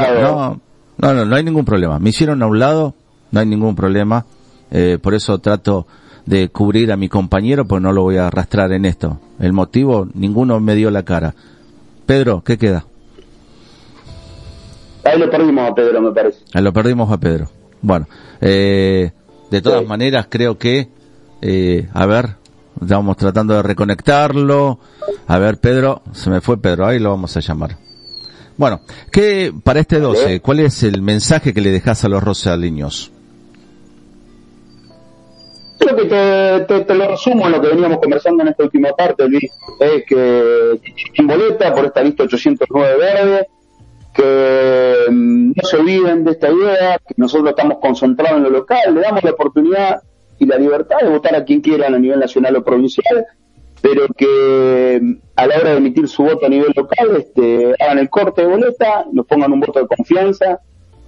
no, no, no, hay ningún problema. Me hicieron a un lado, no hay ningún problema. Eh, por eso trato de cubrir a mi compañero, pues no lo voy a arrastrar en esto. El motivo, ninguno me dio la cara. Pedro, ¿qué queda? Ahí lo perdimos a Pedro, me parece. Ahí lo perdimos a Pedro. Bueno, eh, de todas maneras, creo que, eh, a ver, estamos tratando de reconectarlo. A ver, Pedro, se me fue Pedro, ahí lo vamos a llamar. Bueno, ¿qué, para este 12, cuál es el mensaje que le dejas a los rosaliños? Creo que te, te, lo resumo en lo que veníamos conversando en esta última parte, Luis, es que en boleta por esta lista 809 verde, que mm, no se olviden de esta idea, que nosotros estamos concentrados en lo local, le damos la oportunidad y la libertad de votar a quien quieran a nivel nacional o provincial, pero que mm, a la hora de emitir su voto a nivel local este, hagan el corte de boleta, nos pongan un voto de confianza,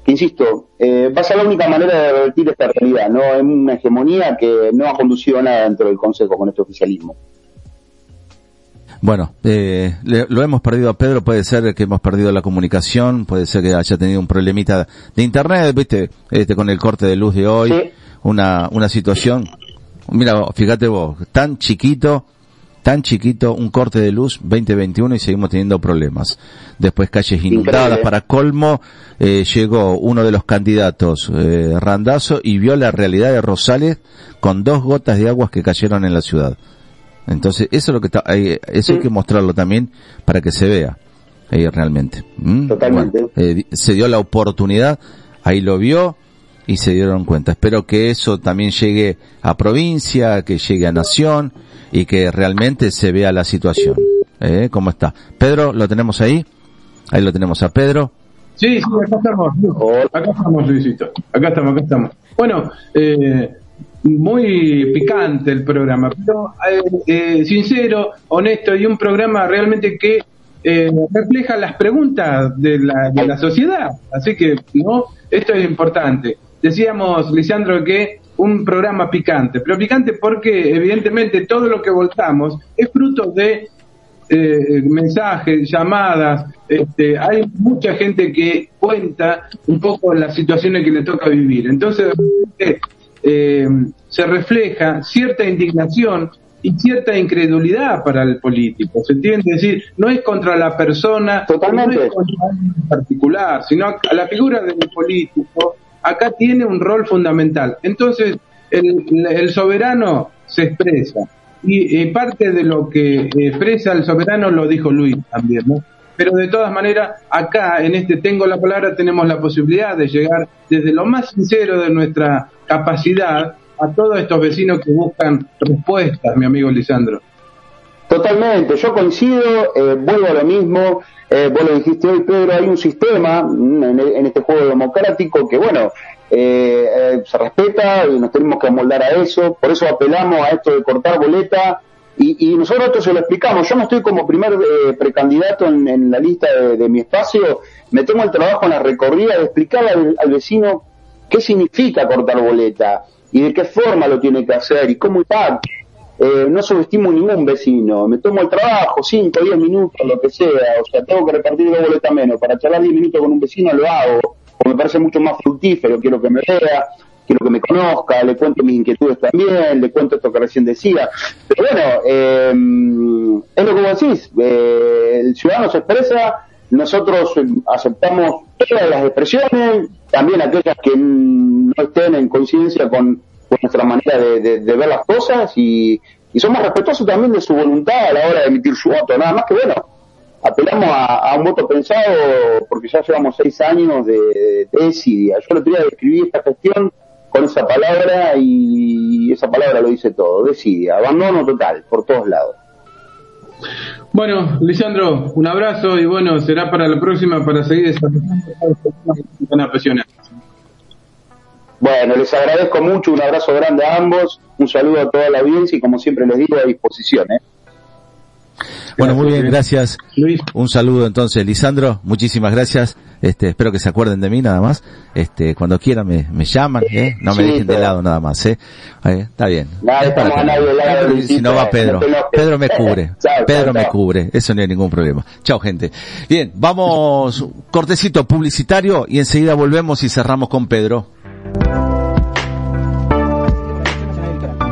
que insisto, eh, va a ser la única manera de revertir esta realidad, no es una hegemonía que no ha conducido a nada dentro del Consejo con este oficialismo. Bueno, eh, le- lo hemos perdido a Pedro, puede ser que hemos perdido la comunicación, puede ser que haya tenido un problemita de internet, viste, este, con el corte de luz de hoy, una, una situación, mira, fíjate vos, tan chiquito, tan chiquito, un corte de luz 2021 y seguimos teniendo problemas. Después calles inundadas, Increíble. para colmo, eh, llegó uno de los candidatos, eh, Randazo, y vio la realidad de Rosales con dos gotas de aguas que cayeron en la ciudad. Entonces, eso es lo que está, hay, eso hay que mostrarlo también para que se vea ahí realmente. ¿Mm? Totalmente. Bueno, eh, se dio la oportunidad, ahí lo vio y se dieron cuenta. Espero que eso también llegue a provincia, que llegue a nación y que realmente se vea la situación. ¿Eh? ¿Cómo está? Pedro, ¿lo tenemos ahí? Ahí lo tenemos a Pedro. Sí, sí, acá estamos. Acá estamos, Luisito. Acá estamos, acá estamos. Bueno, eh, muy picante el programa, pero eh, eh, sincero, honesto y un programa realmente que eh, refleja las preguntas de la, de la sociedad. Así que, ¿no? Esto es importante. Decíamos, Lisandro, que un programa picante, pero picante porque evidentemente todo lo que voltamos es fruto de eh, mensajes, llamadas, este, hay mucha gente que cuenta un poco las situaciones que le toca vivir. Entonces, eh, se refleja cierta indignación y cierta incredulidad para el político. ¿Se entiende? Es decir, no es contra la persona, Totalmente. no es contra alguien en particular, sino a la figura del político acá tiene un rol fundamental. Entonces, el, el soberano se expresa. Y eh, parte de lo que expresa el soberano lo dijo Luis también, ¿no? Pero de todas maneras, acá en este Tengo la Palabra tenemos la posibilidad de llegar desde lo más sincero de nuestra capacidad a todos estos vecinos que buscan respuestas, mi amigo Lisandro. Totalmente, yo coincido, eh, vuelvo a mismo, eh, vos lo dijiste hoy, Pedro, hay un sistema en, en este juego democrático que, bueno, eh, eh, se respeta y nos tenemos que amoldar a eso, por eso apelamos a esto de cortar boleta y, nosotros esto se lo explicamos. Yo no estoy como primer eh, precandidato en, la lista de, mi espacio, me tomo el trabajo en la recorrida de explicarle al, vecino qué significa cortar boleta y de qué forma lo tiene que hacer y cómo impacta. Eh, no subestimo ningún vecino, me tomo el trabajo, 5, 10 minutos, lo que sea, o sea, tengo que repartir dos boletas menos, para charlar 10 minutos con un vecino lo hago, porque me parece mucho más fructífero, quiero que me vea, quiero que me conozca, le cuento mis inquietudes también, le cuento esto que recién decía, pero bueno, eh, es lo que vos decís, eh, el ciudadano se expresa, nosotros eh, aceptamos todas las expresiones, también aquellas que no estén en coincidencia con, nuestra manera de, de- de ver las cosas y, y somos respetuosos también de su voluntad a la hora de emitir su voto, nada más que bueno, apelamos a, a un voto pensado porque ya llevamos seis años de, de. Yo el otro día describí esta gestión con esa palabra y esa palabra lo dice todo, desidia, abandono total, por todos lados. Bueno, Lisandro, un abrazo y bueno, será para la próxima para seguir desarrollando tan apasionante. Bueno, les agradezco mucho, un abrazo grande a ambos, un saludo a toda la audiencia y como siempre les digo, a disposición. ¿eh? Bueno, muy bien, gracias. Un saludo entonces, Lisandro, muchísimas gracias. Este, espero que se acuerden de mí nada más. Este, cuando quieran me, me llaman, ¿eh? No me Sí, dejen de lado nada más, ¿eh? Eh, Está bien. Si no va Pedro. Pedro me cubre. [LAUGHS] Pedro me cubre. Eso no hay ningún problema. Chao, gente. Bien, vamos, cortecito publicitario y enseguida volvemos y cerramos con Pedro.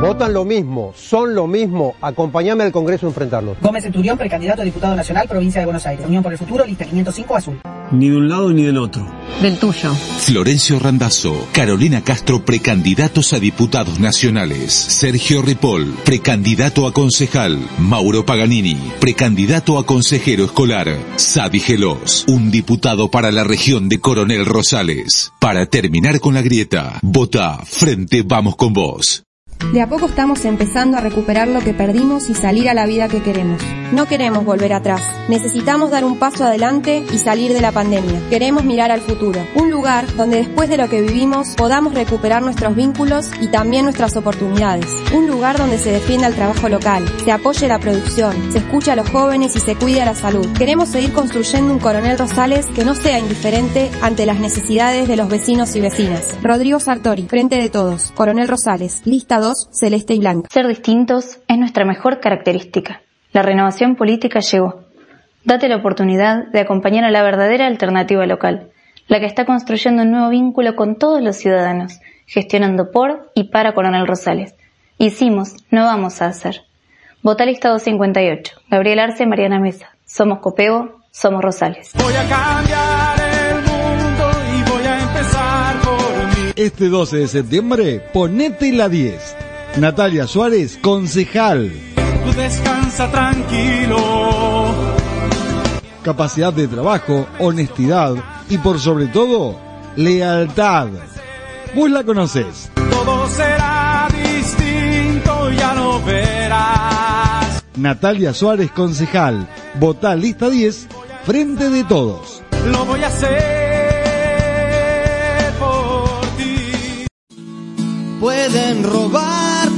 Votan lo mismo, son lo mismo. Acompáñame al Congreso a enfrentarlos. Gómez Centurión, precandidato a diputado nacional, provincia de Buenos Aires. Unión por el Futuro, lista 505 azul. Ni de un lado ni del otro. Del tuyo. Florencio Randazzo, Carolina Castro, precandidatos a diputados nacionales. Sergio Ripoll, precandidato a concejal. Mauro Paganini, precandidato a consejero escolar. Sadi Gelos, un diputado para la región de Coronel Rosales. Para terminar con la grieta, vota Frente Vamos con Vos. De a poco estamos empezando a recuperar lo que perdimos y salir a la vida que queremos. No queremos volver atrás. Necesitamos dar un paso adelante y salir de la pandemia. Queremos mirar al futuro. Un lugar donde después de lo que vivimos podamos recuperar nuestros vínculos y también nuestras oportunidades. Un lugar donde se defienda el trabajo local, se apoye la producción, se escucha a los jóvenes y se cuide a la salud. Queremos seguir construyendo un Coronel Rosales que no sea indiferente ante las necesidades de los vecinos y vecinas. Rodrigo Sartori, Frente de Todos, Coronel Rosales, lista 2, celeste y blanca. Ser distintos es nuestra mejor característica. La renovación política llegó. Date la oportunidad de acompañar a la verdadera alternativa local, la que está construyendo un nuevo vínculo con todos los ciudadanos, gestionando por y para Coronel Rosales. Hicimos, no vamos a hacer. Vota listado 58. Gabriel Arce, Mariana Mesa. Somos Copeo, somos Rosales. Voy a cambiar el mundo y voy a empezar por mí. Este 12 de septiembre, ponete la 10. Natalia Suárez, concejal. Tú descansa tranquilo. Capacidad de trabajo, honestidad y por sobre todo, lealtad. Vos la conocés. Todo será distinto, ya lo verás. Natalia Suárez, concejal. Votá lista 10, frente de todos. Lo voy a hacer por ti. Pueden robarte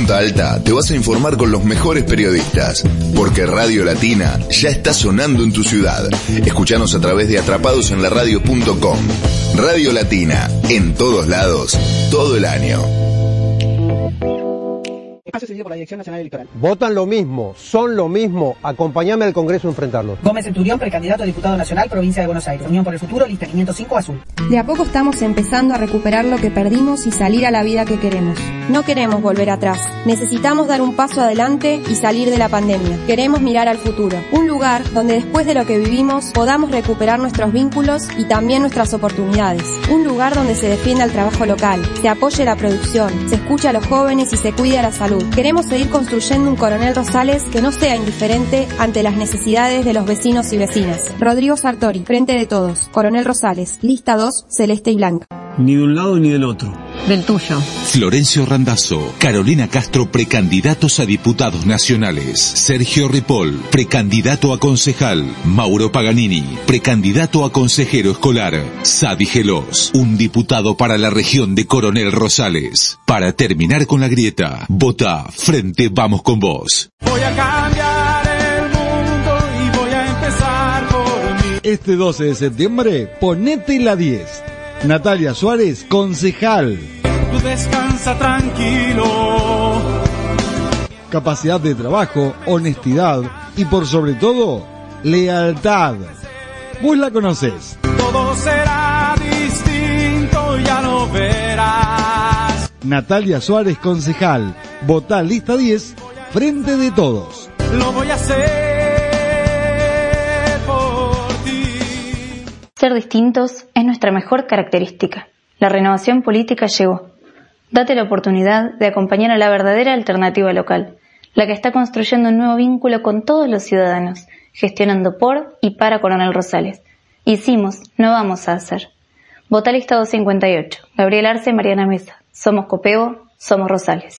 Punta Alta te vas a informar con los mejores periodistas, porque Radio Latina ya está sonando en tu ciudad. Escuchanos a través de atrapadosenlaradio.com. Radio Latina, en todos lados, todo el año. Espacio cedido por la Dirección Nacional Electoral. Votan lo mismo, son lo mismo, acompáñame al Congreso a enfrentarlos. Gómez Centurión, precandidato a diputado nacional, provincia de Buenos Aires. Unión por el Futuro, lista 505 Azul. De a poco estamos empezando a recuperar lo que perdimos y salir a la vida que queremos. No queremos volver atrás. Necesitamos dar un paso adelante y salir de la pandemia. Queremos mirar al futuro. Un lugar donde después de lo que vivimos podamos recuperar nuestros vínculos y también nuestras oportunidades. Un lugar donde se defienda el trabajo local, se apoye la producción, se escucha a los jóvenes y se cuide a la salud. Queremos seguir construyendo un Coronel Rosales que no sea indiferente ante las necesidades de los vecinos y vecinas. Rodrigo Sartori, Frente de Todos. Coronel Rosales, lista 2, celeste y blanca. Ni de un lado ni del otro. Del tuyo. Florencio Randazzo, Carolina Castro, precandidatos a diputados nacionales. Sergio Ripoll, precandidato a concejal. Mauro Paganini, precandidato a consejero escolar. Sadi Gelos, un diputado para la región de Coronel Rosales. Para terminar con la grieta, vota Frente Vamos con Vos. Voy a cambiar el mundo y voy a empezar por mí. Este 12 de septiembre, ponete la 10. Natalia Suárez, concejal. Tú descansa tranquilo. Capacidad de trabajo, honestidad y por sobre todo, lealtad. Vos la conocés. Todo será distinto, ya lo verás. Natalia Suárez, concejal. Votá lista 10, frente de todos. Lo voy a hacer Ser distintos es nuestra mejor característica. La renovación política llegó. Date la oportunidad de acompañar a la verdadera alternativa local, la que está construyendo un nuevo vínculo con todos los ciudadanos, gestionando por y para Coronel Rosales. Hicimos, no vamos a hacer. Vota lista 258. Gabriel Arce, Mariana Mesa. Somos Copeo, somos Rosales.